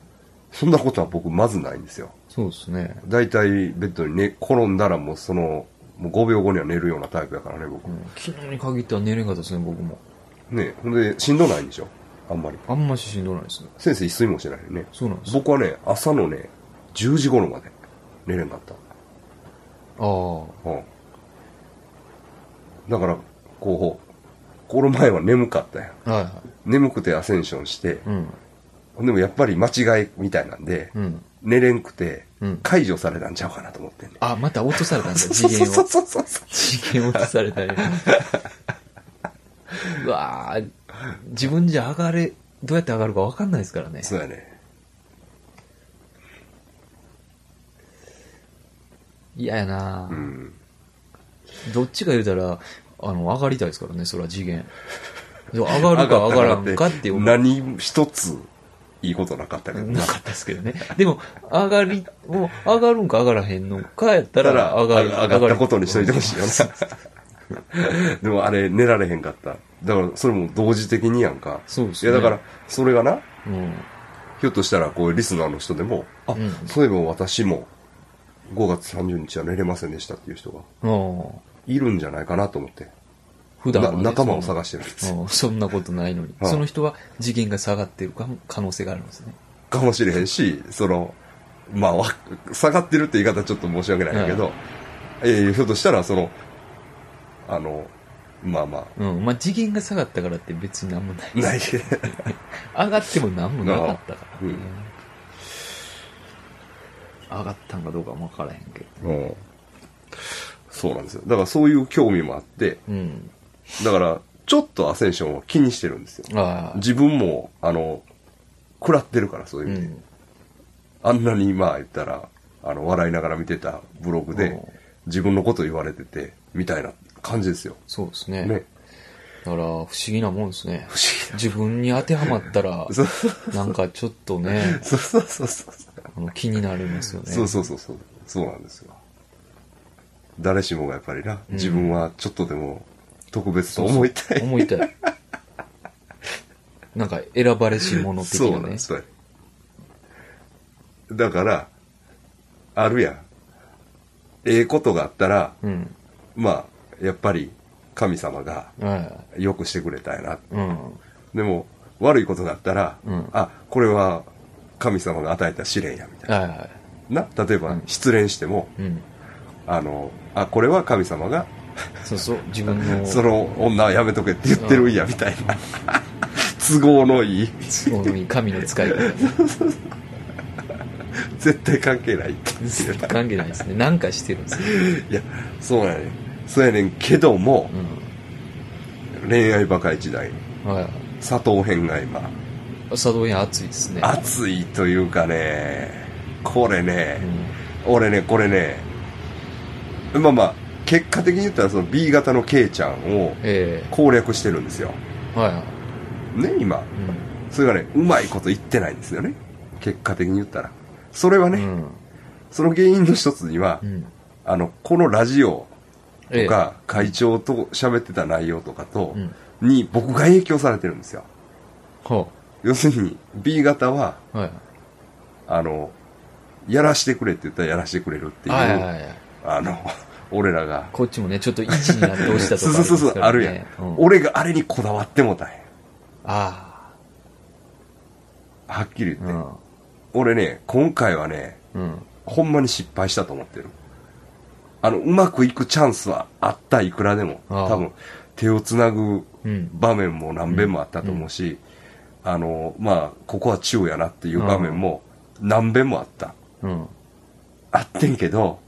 そんなことは僕まずないんですよ。そうですね。だいたいベッドに寝、転んだらもうその、もう5秒後には寝るようなタイプやからね、僕。うん昨日に限っては寝れんかったですね、僕も。ねほんで、しんどないんでしょ？あんまり。あんまししんどないですね。先生一睡もしてないよね。そうなんですよ。僕はね、朝のね、10時頃まで寝れんかった。ああ。うん。だから、こう、この前は眠かったやん。はいはい。眠くてアセンションして、うん。でもやっぱり間違いみたいなんで、うん。寝れんくてうん、解除されたんちゃうかなと思ってんね。あ、また落とされたんだ、次元を。そうそうそうそう。次元落とされたね。うわぁ、自分じゃ上がれ、どうやって上がるか分かんないですからね。そうやね。嫌やなぁ、うん。どっちか言うたら、あの、上がりたいですからね、それは次元。上がるか上がらんかっていう。(laughs) 何一ついいことなかったけどなかったですけどね。でも、上がり、もう上がるんか上がらへんのかやったら、上がる。上がったことにしといてほしいよな。(laughs) でもあれ寝られへんかった。だからそれも同時的にやんか。そうですね。いやだから、それがな、うん。ひょっとしたらこうリスナーの人でも、あ、うんそういえば私も5月30日は寝れませんでしたっていう人がうん。いるんじゃないかなと思って、普段はね、な仲間をそ探してるんですよ。そんなことないのに。はいその人は次元が下がってるかも可能性があるんですね。かもしれへんし、その、まあわ、下がってるって言い方はちょっと申し訳ないけど、ええひょっとしたらその、あの、まあまうん。まあ、次元が下がったからって別になんもない。あ、ない。(laughs) 上がってもなんもなかったから、ねうん上がったんかどうかもわからへんけど。うんそうなんですよ。だからそういう興味もあって、うん。だから、ちょっとアセンションを気にしてるんですよ。自分も、あの、食らってるから、そういうう意味で。ん。あんなに、まあ言ったら、あの、笑いながら見てたブログでうん、自分のこと言われてて、みたいな感じですよ。そうですね。ね。だから、不思議なもんですね。不思自分に当てはまったら、(laughs) なんかちょっとね、(laughs) そうそうそうそう。あの気になりますよね。そうそうそうそう。そうなんですよ。誰しもがやっぱりな、自分はちょっとでも特別と思いたい。思いたい。なんか選ばれし者的なねそうなんで。す、だから、あるやん。ええことがあったら、うん。まあ、やっぱり神様がはよくしてくれたやな。い。うん。でも、悪いことがあったら、うんあ、これは神様が与えた試練や、みたいはいはな。な、例えばうん失恋しても。あの、あ、これは神様が、そうそう。自分の、その女はやめとけって言ってるんや、みたいな。都合のいい、都合のいい神の使い方。(laughs) 絶対関係ないって。関係ないですね。なんかしてるんですよ。いや、そうやねん。そうやねんけども、う恋愛バカ一代、ん。はい。佐藤編が今、佐藤園熱いですね。熱いというかね、これねう、ん。俺ね、これね、まあまあ、結果的に言ったらその B 型の K ちゃんをえ攻略してるんですよ。えはいはい。ね、今。うん。それがね、うまいこと言ってないんですよね。結果的に言ったら。それはね、うん。その原因の一つには、うん。あの、このラジオえとか、会長と喋ってた内容とかとう、ん。に僕が影響されてるんですよ。ほ要するに、B 型は、う。はい。あの、やらしてくれって言ったらやらしてくれるっていう、はいはいはい。あの、俺らが、こっちもね、ちょっと一になって押したとか (laughs) そうそうそうそう、あるやん。うん、俺があれにこだわってもたんや。あはっきり言って。あ。俺ね、今回はね、うん。うん。ほんまに失敗したと思ってる。あの、うまくいくチャンスはあった、いくらでも。ああ多分、手をつなぐうん。場面も何遍もあったと思うし、あの、まあ、ここは中やなっていう場面も何遍もあった。うん。あってんけど、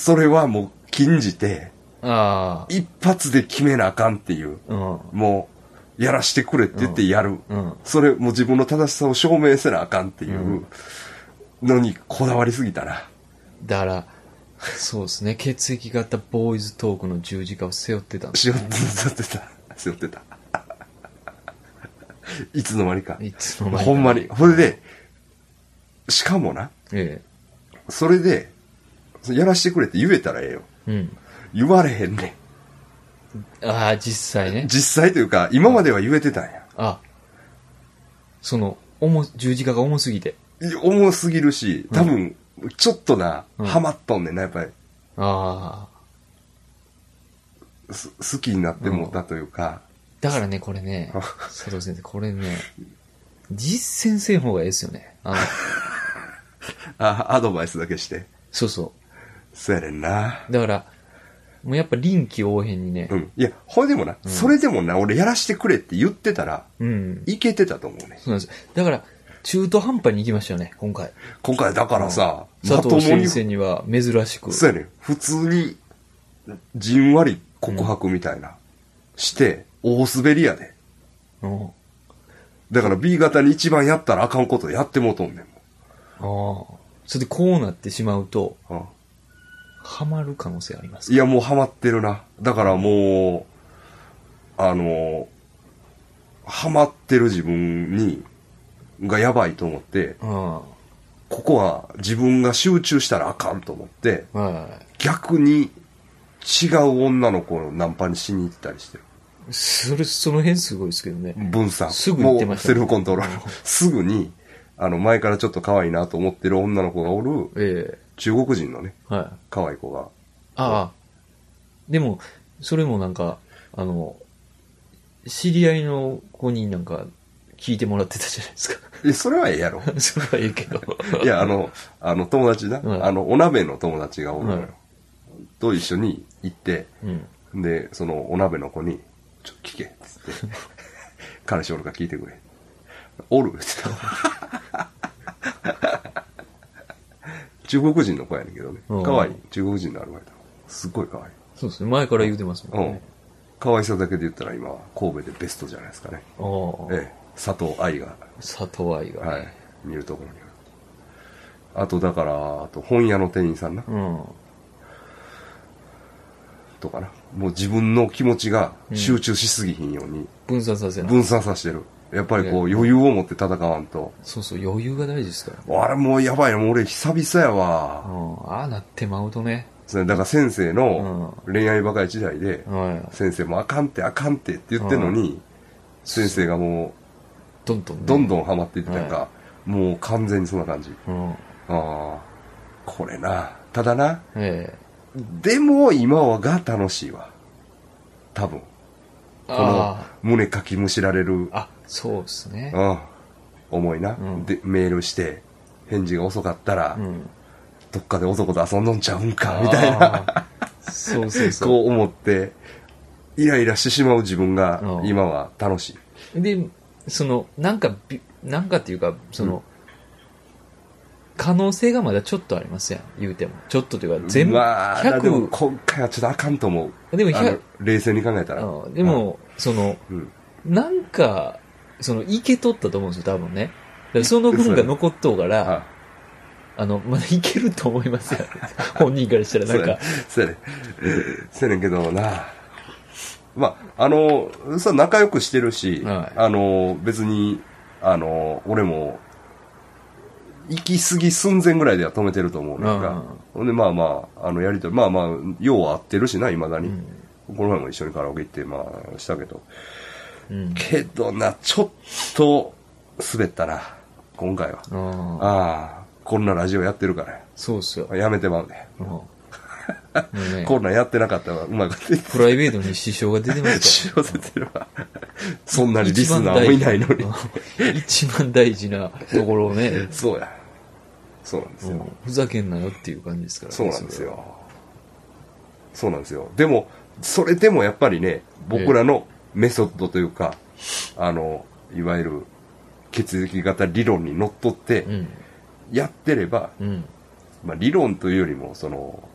それはもう禁じて、あ一発で決めなあかんっていう、あ。うん。もう、やらしてくれって言ってやる。うん。それ、もう自分の正しさを証明せなあかんっていうのにこだわりすぎたな。だから、そうですね。血液型ボーイズトークの十字架を背負ってたんです背負って、背負ってた。背負ってた。(laughs) いつの間にか。いつの間にかほんまに。それで、しかもな、えそれで、やらしてくれって言えたらええよ。え。うん。言われへんねああ、実際ねん。。実際というか、今までは言えてたんや。あ、その、重、十字架が重すぎて。重すぎるし、多分、ちょっとな、うんハマっとんねんな、やっぱり。ああ。す好きになってもったというか、だからね、これねあ、(laughs) 佐藤先生、これね、実践せん方がいいですよね。あの、(laughs) あ、アドバイスだけして。そうそそうやねんな。う。だから、もうやっぱ臨機応変にねう、ん。いや、ほいでもな、それでもな、俺やらしてくれって言ってたら、うん。いけてたと思うね。そうなんです。だから、中途半端に行きましたよね、今回。今回だからさ、ま佐ともに、藤先生には珍しく。そうやねん。普通に、じんわり告白みたいな、して、大滑りやで。うん。あだから B 型に一番やったらあかんことやってもうとんねんあ。それでこうなってしまうと、もん。うんハマる可能性ありますいや、もうハマってるな。だからもう、あの、ハマってる自分に、がやばいと思って、あここは自分が集中したらあかんと思って、あ。は逆に違う女の子をナンパにしに行ったりしてる。い。それ、その辺すごいですけどね。分散。すぐ言ってましたねセルフコントロール。すぐに、あの、前からちょっと可愛いなと思ってる女の子がおる、え中国人のね、えはい。可愛い子が、ああ。でも、それもなんか、あの、知り合いの子になんか聞いてもらってたじゃないですか。え、それはええやろ。(laughs) それはいいけど。(laughs) いや、あの、あの、友達な、うんあの、お鍋の友達がおるのよ。うんと一緒に行って、うん。で、そのお鍋の子に、ちょ、聞け、つって。彼氏おるか聞いてくれ。おる？って言った。中国人の子やねんけどね。うん可愛い。中国人のアルバイト。すっごい可愛い。そうですね。前から言うてますもんうんね。。可愛さだけで言ったら今は神戸でベストじゃないですかね。ああ。ええ。佐藤愛が、佐藤愛が。はい。見るところにある。あと、だから、あと本屋の店員さんな。うん。とかな。もう自分の気持ちが集中しすぎひんように分散させない。分散させてる。やっぱりこう余裕を持って戦わんと。そうそう、余裕が大事ですから。あれもうやばいな、もう俺久々やわ。うん。ああなってまうとね。だから先生の恋愛バカ時代で、はい。先生もあかんってあかんってって言ってんのに、先生がもどんどんね。うどんどんハマっていってたか、もう完全にそんな感じ。うん。ああ、これな。ただな、えでも今はが楽しいわ。多分。え。このあ胸かきむしられるあ。あ、そうですね。うん。思いな、うんで、メールして、返事が遅かったら、うん。どっかで男と遊んどんちゃうんか、みたいな、あー。そうそうそう。(laughs) こう思って、イライラしてしまう自分がう、ん今は楽しい。で、その、なんかび、なんかっていうか、その、可能性がまだちょっとありますやん、言うても。ちょっとというか、全部、まあ、でも100、今回はちょっとあかんと思う。でもあの100、冷静に考えたら。うんでも、その、うん、なんか、その、いけとったと思うんですよ、多分ね。だからその分が残っとうから、ああの、まだいけると思いますよ。(laughs) 本人からしたら、なんか、そうやね。そうやねんけどな、まあ、あの、さ、仲良くしてるし、はいあの、別に、あの、俺も、行き過ぎ寸前ぐらいでは止めてると思うねんうんか。ほんで、まあまあ、あの、やりとり、まあまあ、よう合ってるしな、未だに。うんこの前も一緒にカラオケ行って、まあ、したけど。うん。けどな、ちょっと、滑ったな、今回は。ああ。こんなラジオやってるからそうっすよ。やめてまうで。うん (laughs) ね、こんなんやってなかったらうまくプライベートに支障が出てますしかようせてるわ。そんなら。にリスナーもいないのに。うん一番大事なところをね、そうや。そうなんですよ。うんふざけんなよっていう感じですからねそうなんですよ。そうなんですよ。でも、それでもやっぱりね、僕らのメソッドというか、あの、いわゆる血液型理論にのっとって。やってれば、うん。うん。まあ理論というよりも、その、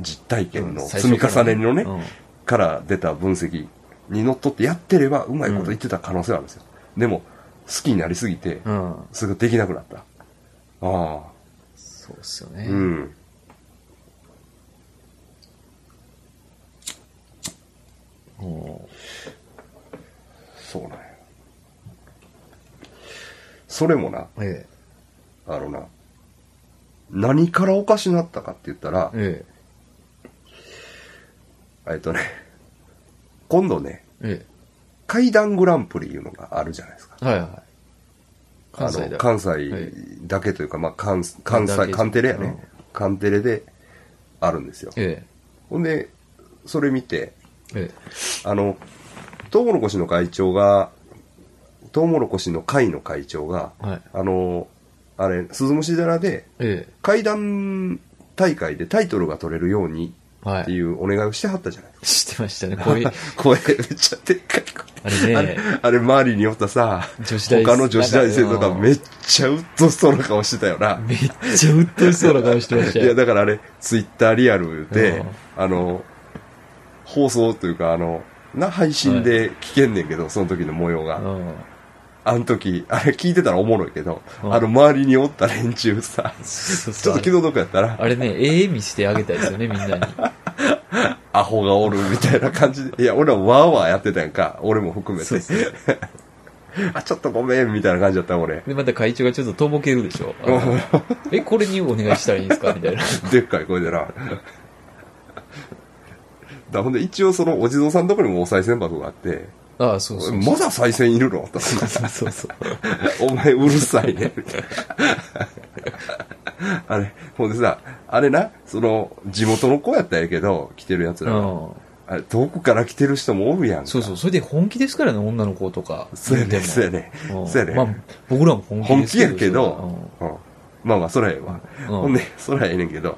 実体験の最積み重ねのね、うんから出た分析にのっとってやってれば、うまいこと言ってた可能性はあるんですよ。でも、好きになりすぎて、うん。それができなくなった。ああ。そうっすよね。うん。もそうなんや。それもな、うえあのな、何からおかしなったかって言ったらえ。、ええっとね、今度ね、え。え階段グランプリいうのがあるじゃないですか。え。はいはい。関あ西だ。の関西はいだけというか、まあ、関関西、だけカンテレやうんね。カンテレであるんですよ。えほんで、それ見て、え。えあの、トウモロコシの会長が、トウモロコシの会の会長が、え。はい。あの、あれ、鈴虫寺で、え階段大会でタイトルが取れるようにってい。いうお願いをしてはったじゃない知ってましたね。こういう、(laughs) 声めっちゃでっかいあれ声。あねれ、あれ周りにおったさ、女子大生他の女子大生とかうんめっちゃうっとしそうな顔してたよな。めっちゃうっとしそうな顔してましたいや、よ。だからあれ、ツイッターリアルでうん、あの、放送というか、あの、な、配信で聞けんねんけど、その時の模様が。うん。あの時、あれ聞いてたらおもろいけど、うんあの周りにおった連中さ、ちょっと気の毒やったら、あれね、ええ見してあげたいですよね、みんなに。(laughs) アホがおるみたいな感じで、いや、俺はワーワーやってたやんか、俺も含めて。(laughs) あ、ちょっとごめん、みたいな感じだった俺。で、また会長がちょっととぼけるでしょ。(laughs) え、これにお願いしたらいいんですか？みたいな。でっかい声でな。だほんで、一応そのお地蔵さんのところにもお賽銭箱があって、ああ、そうそう。まだ賽銭いるの？とかそうそうそう。(laughs) お前うるさいね、みたいな。あれ、ほんでさ、あれな、その、地元の子やったんやけど、来てるやつらが。うん。あれ、遠くから来てる人もおるやんか。そうそう。それで本気ですからね、女の子とか。そうやね、そうやね。うんそうやね。まあ、僕らも本気本気ですけど。やけど、うんまあまあ、そらええわ。うんほんで、そらええねんけど、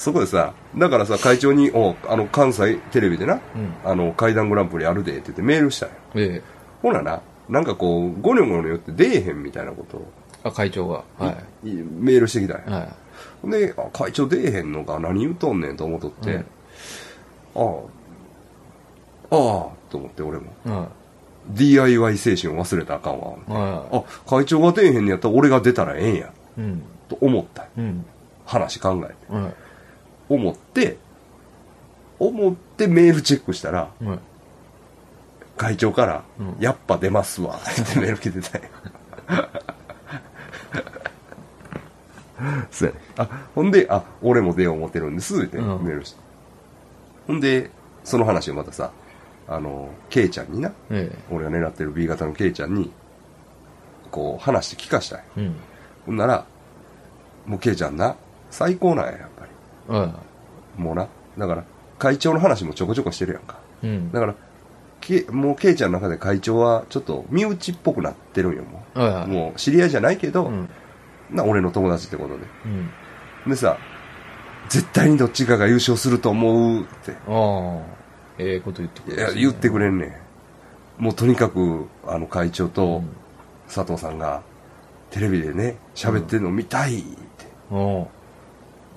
そこでさ、だからさ、会長に、おあの、関西テレビでな、うんあの、階段グランプリあるでって言ってメールしたんよ。ええ。ほなな、なんかこう、ゴニョゴニョ言って出えへんみたいなことを、あ、会長が。はいメールしてきたんい。や。はほんで、あ、会長出えへんのか、何言うとんねんと思っとって、うんああ、ああ、と思って俺も。い。は DIY 精神を忘れたらあかんわ。い。はあ、会長が出えへんねやったら俺が出たらええんや、い。うん。と思った。うん。話考えて。は思って、思ってメールチェックしたら、い。はい。会長から、うんやっぱ出ますわ、ってメール来てたよ。(laughs) そうやね。あ、ほんで、あ、俺も出よう思ってるんです、ってメうんールして。ほんで、その話をまたさ、あの、ケイちゃんにな、え俺が狙ってる B 型のケイちゃんに、こう、話して聞かしたんや。え。うん。ほんなら、もうケイちゃんな、最高なんや、やっぱり。はもうな。だから、会長の話もちょこちょこしてるやんか。い。うん。だから、けもうケイちゃんの中で会長はちょっと身内っぽくなってるんよ、もう。はいはい。もう知り合いじゃないけど、うん。な俺の友達ってことで。うん。でさ、絶対にどっちかが優勝すると思うって。ああ。ええこと言ってくいれねや言ってくれんねん。もうとにかく、あの会長うとん佐藤さんがテレビでね、喋ってるの見たいって。お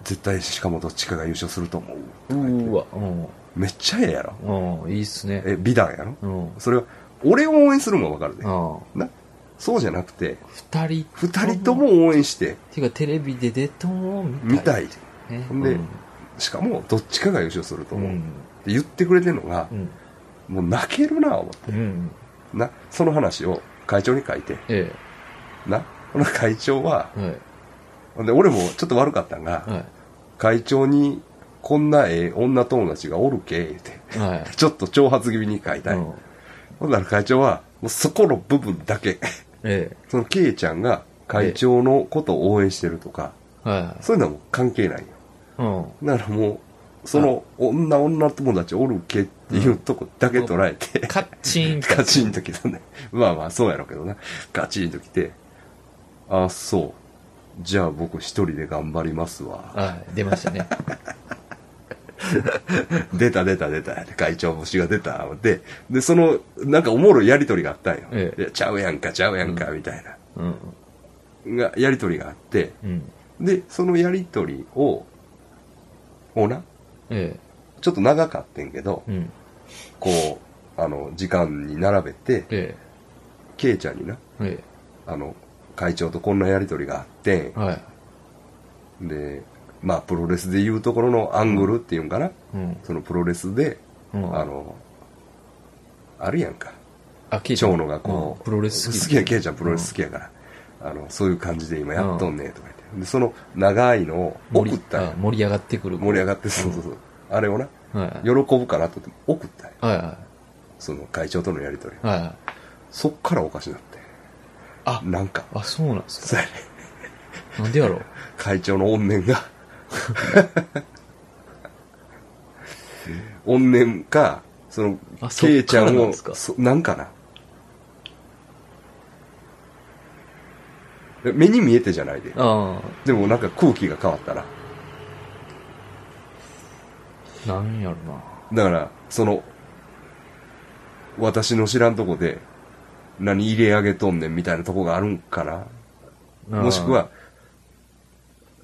絶対しかもどっちかが優勝すると思う。うーわ。うん。めっちゃええやろ。うん。いいっすね。え、美談やろ？うん。それは、俺を応援するのもわかるで。ああ。な？そうじゃなくて、二人。二人と。も応援して、てか、テレビで出とも見たい。ね。ほんでしかも、どっちかが優勝するとうん。思う。っうん。て言ってくれてるのがう、ん。もう泣けるな、思って。うん。な、その話を会長に書いて、えな、この会長は、え。はい。で、俺もちょっと悪かったんが、は会長に、こんなええ女友達がおるけ、言って、い。はい。(laughs) ちょっと挑発気味に書いたい。うんほんなら会長は、もうそこの部分だけ、え (laughs) そのケイちゃんが会長のことを応援してるとか、え。はそういうのはもう関係ないよ。い。うん。だからもう、その女女友達おるけっていうとこだけ捉えて、カッチンと。カチンと (laughs) きたね。まあまあそうやろうけどな。カチンときて、あ、そう。じゃあ僕一人で頑張りますわ。はい。出ましたね。(laughs) 出た出た出た。会長星が出た。で、で、その、なんかおもろいやりとりがあったんよ。ええちゃうやんか、ちゃうやんか、みたいうん。な。が、やりとりがあって、うん。で、そのやりとりを、をな、えちょっと長かってんけどえ。、うん。こう、あの、時間に並べて、えケイちゃんにな、え。えあの、会長とこんなやりとりがあってえ。、はい。で、まあ、プロレスで言うところのアングルっていうんかな、うん。そのプロレスで、うんあの、あるやんか。長野がこう、んプロレス好き。や、ケイちゃんプロレス好きやから、あの、そういう感じで今やっとんねとか言って。で、その長いのを送盛りったんやあ盛り上がってくる。盛り上がって、そうそうそう。あれをな、はい。喜ぶかなと思って送ったその会長とのやりとり。そっからおかしなって。あ、なんか、あ、そうなんですそうやね。か。なんでやろう？会長の怨念が怨念かそのあそっケイちゃんなんですか？そなんかな？え目に見えてじゃないであでもなんか空気が変わったらあ、なんやろな。だからその私の知らんとこで何入れ上げとんねんみたいなとこがあるんかなもしくは、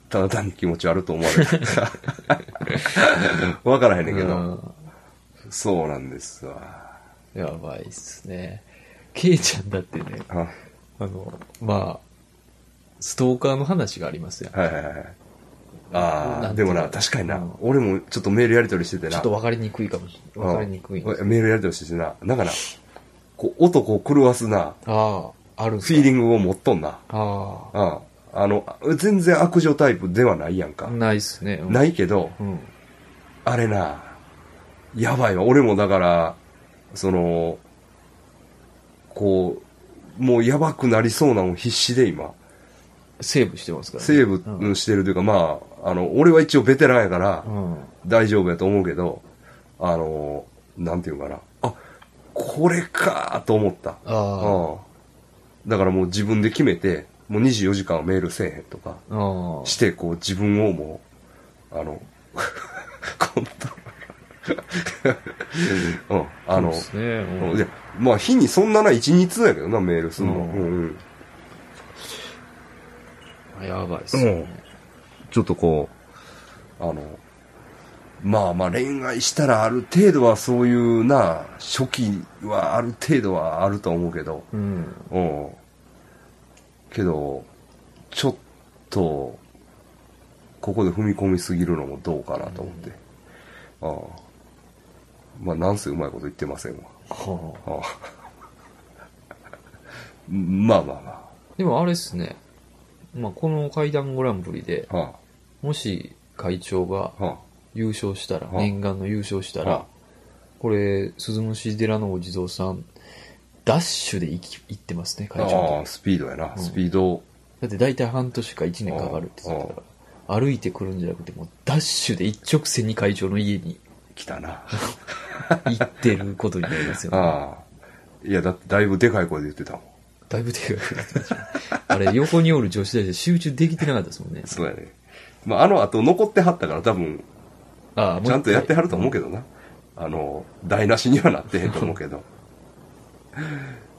ただ単に気持ち悪いと思われる。(laughs) わからへんねんけど、うんそうなんですわ。やばいっすね。ケイちゃんだってね、ああの、まあ、ストーカーの話がありますよ。はいはいはい。ああ、でもな、確かにな、うん俺もちょっとメールやり取りしててな。ちょっと分かりにくいかもしれない。分かりにくいんですうんメールやり取りしててな、なんかな、こう、男を狂わすな、ああ、あるフィーリングを持っとんな。あああ、あの、全然悪女タイプではないやんか。あ、ないっすね。うんないけど、うん。あれな、やばいわ。俺もだから、その、こう、もうやばくなりそうなの必死で今、セーブしてますからね。セーブしてるというか、まあ、あの、俺は一応ベテランやからう、ん。大丈夫やと思うけど、あの、なんていうのかな。あ、これかと思った。ああ。うんだからもう自分で決めて、もう24時間はメールせえへんとか。して、こう自分をもう、あの、(laughs) コントロール。うん、あの、そうですね。うんまあ日にそんなな1、2通やけどな、メールすんの。ううんんうん。やばいっすね。ちょっとこう、あの、まあまあ恋愛したらある程度はそういうな、初期はある程度はあると思うけど、うん。うん。けど、ちょっと、ここで踏み込みすぎるのもどうかなと思って。ああ。まあ、なんせうまいこと言ってませんわ。はああ (laughs) あまあまあまでもあれっすね。まあ、この階段グランプリで、あ。はもし会長があ。は優勝したら、はあ念願の優勝したはら、これ、鈴虫寺のお地蔵さん、ダッシュで行き行ってますね、あ。会長ああ、と。スピードやな。うんスピード。だって大体半年か1年かかるって言ってたから、歩いてくるんじゃなくて、もうダッシュで一直線に会長の家に来たな。(laughs) 行ってることになりますよね。ああ。いや、だってだいぶでかい声で言ってたもん。だいぶでかくなってましたね。あれ、横におる女子大生集中できてなかったですもんね。そうやね。まあ、あの後残ってはったから多分、ああ、ちゃんとやってはると思うけけどな。あの、台無しにはなってへんと思うけど。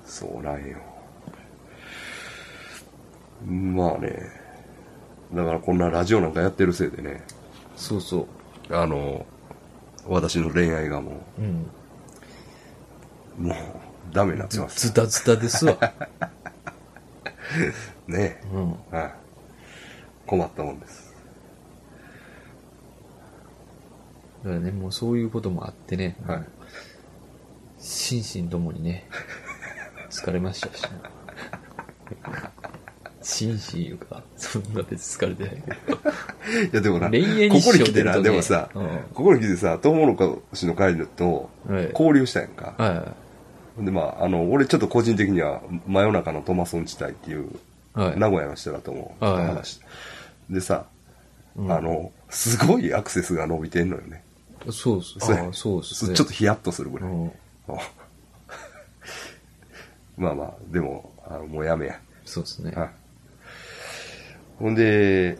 そうなんよ。まあね。だからこんなラジオなんかやってるせいでね、そうそう。あの、私の恋愛がもうん。う、もう、ダメになってます。ズタズタですわ。(laughs) ねうん。はい。困ったもんです。だからね、もうそういうこともあってね、はい。心身ともにね、(laughs) 疲れましたし、心身いうか、そんな別に疲れてないけど。いやでもな、ここに来てな、でもさ、うんここに来てさ、トウモロコシの会とはい交流したやんか。はで、まあ、あの、俺ちょっと個人的には、真夜中のトマソン地帯っていう、い。はい。名古屋の人だと思う。はい話でさ、うんあの、すごいアクセスが伸びてんのよね。そうっす。そうやああ、そうっすね。ちょっとヒヤッとするぐらい。うん。(laughs) まあまあ、でも、あのもうやめや。そうですね。はい。ほんで、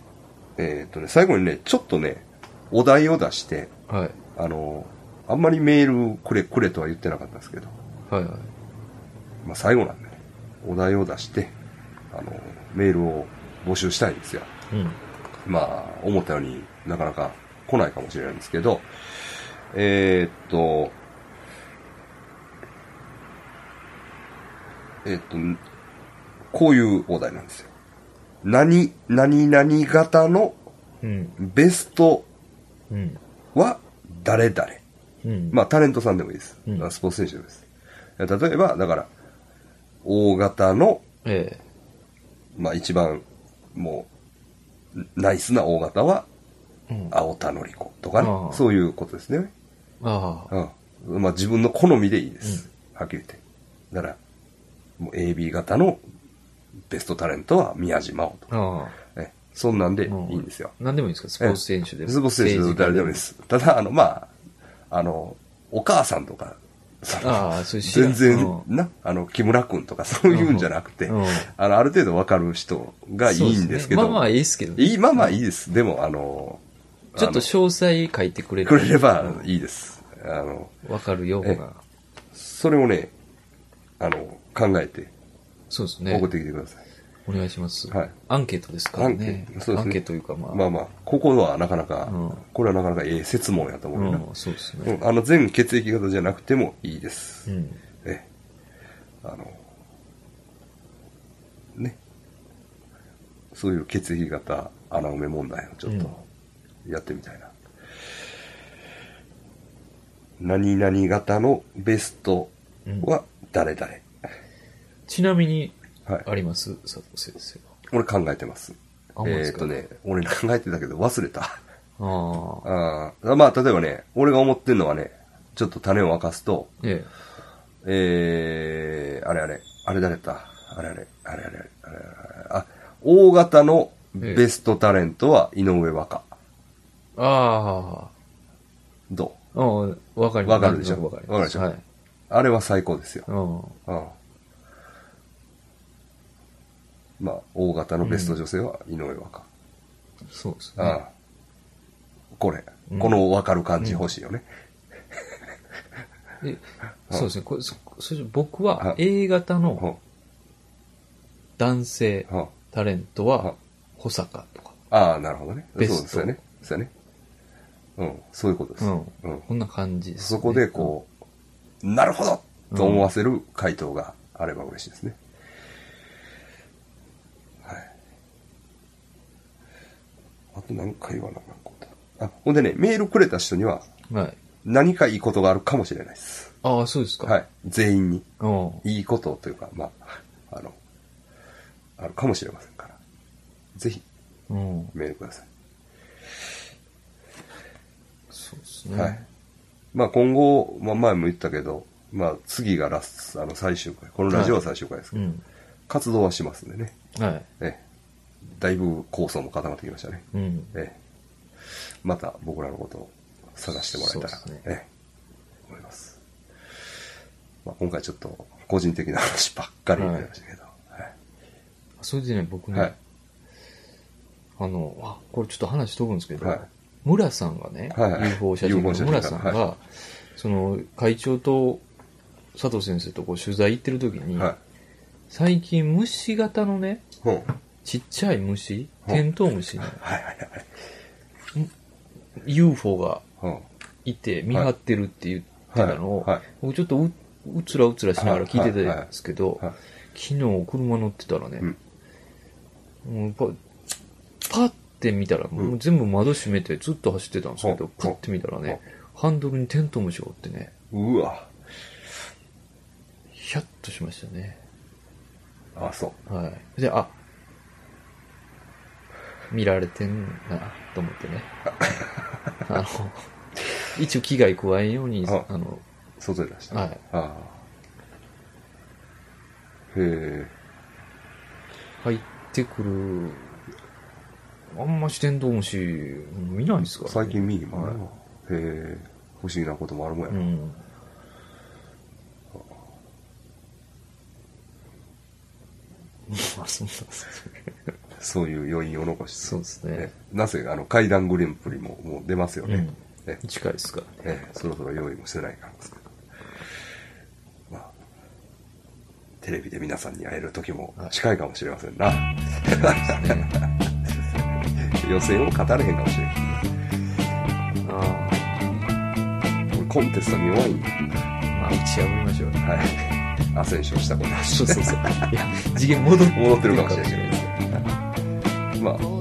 えーっとね、最後にね、ちょっとね、お題を出して、はい。あの、あんまりメールくれ、くれとは言ってなかったんですけど、はいはい。まあ最後なんでね、お題を出して、あの、メールを募集したいんですよ。うん。まあ、思ったようになかなか来ないかもしれないんですけど、えーっと、えーっと、こういうお題なんですよ。何、何々型のうん。ベストうん。は誰々。うん。まあ、タレントさんでもいいです。うんスポーツ選手でもいいです。例えば、だから、大型の、えまあ一番、もう、ナイスな大型は。青田のり子とかねそういうことですね。ああ。うん。まあ自分の好みでいいです。はっきり言って。だから、もう AB 型のベストタレントは宮島をとか。ああ。えそんなんでいいんですよ。何でもいいんですか？スポーツ選手でも。スポーツ選手で誰でもいいです。ただ、あの、まあ、あの、お母さんとか、ああそう全ん然な、あの、木村くんとかそういうんじゃなくて、うんあの、ある程度わかる人がいいんですけど、まあまあいいですけどねいい、まあまあいいです。でも、あの、ちょっとあ詳細書いてくれのくれればいいです。あの、わかるようえな。それをね、あの、考えてそうですね送。ってきてください。お願いします。はいアンケートですからね。アンケートそうですねアンケートというかまあ。まあまあ、ここはなかなか、うんこれはなかなかええ説問やと思うよな。うん、そうですね。うん、あの、全血液型じゃなくてもいいです。うん。ええ。あの、ね。そういう血液型穴埋め問題をちょっとやってみたいな。何々型のベストは誰々。ちなみに、はい。あります？佐藤先生俺考えてます。あほんまですか？えーっとね、俺考えてたけど忘れた。は。ああ。あーまあ、例えばね、俺が思ってるのはね、ちょっと種を明かすと、ええー、あれあれ、あれ誰だった？あれあれ、あれあれ、あれあれ、あ、大型のベストタレントは井上和歌。え。あどあ。うん、わかります。わかるでしょ？わかりわかるでしょ？ます。はい。うあれは最高ですよ。うん。うん。まあ、大型のベスト女性は井上和歌。そうですね。ああ。これ、うんこの分かる感じ欲しいよね。でそうですね。これ、そ、そして僕はは A 型うんの男性うんタレントはは、保坂とか。ああ、なるほどね。ベストそうですよね。そうやね。うん、そういうことです。うん。うんこんな感じです、そこでこう、なるほどと思わせる回答があれば嬉しいですね。はい。あと何回言わなあかんことあ、ほんでね、メールくれた人にはうん。はい。何かいいことがあるかもしれないです。ああ、そうですか。はい。全員に。うん。いいことというか、まあ、あの、あるかもしれませんから。ぜひうん。メールください。そうですね。はい。まあ今後、まあ前も言ったけど、まあ次がラスあの最終回。このラジオは最終回ですけど、うん。活動はしますんでね。はい。ええ。だいぶ構想も固まってきましたね。うん。ええ。また僕らのことを探してもらえたら、ねええ。思います。まあ今回ちょっと個人的な話ばっかりになりましたけど。はい。それでね、僕ね、はい。あの、あ、これちょっと話飛ぶんですけど、はい村さんがね、はい。はい UFO 写真 UFO の村さんが、はその、会長と佐藤先生とこう取材行ってる時に、はい。最近虫型のね、ちっちゃい虫、はいテントウムシのはいはいはい。UFO がほいて見張ってるって言ってたのを、僕ちょっとううつらうつらしながら聞いてたんですけど、昨日車乗ってたらね、うん。もうパパッて見たら、もう全部窓閉めてずっと走ってたんですけど、うんパッて見たらね、ハンドルにテントウムシがおってね、うわ。ヒャッとしましたね。あ、そう。はい。で、あ、見られてんな、と思ってね。(laughs) あの、一応危害加えんように、ああの、外で出した。はい。ああ。へえ。入ってくる、あんましテントウムシ見ないですから、ね。最近見にもはいへえ。不思議なこともあるもんやな。うん。(laughs) まあ、そんな、そういう余韻を残して。そうですね。なぜ、あの、階段グリンプリももう出ますよね。うんえ近いですからね。ええそろそろ用意もしてないからですけど。まあ、テレビで皆さんに会える時も近いかもしれませんな。ね予選を語れへんかもしれん。あ俺コンテストに弱いんまあ、打ち破りましょうよ。はい。アセンションしたことあるしそうそうそう。いや、次元戻って戻ってるかもしれない。まあ、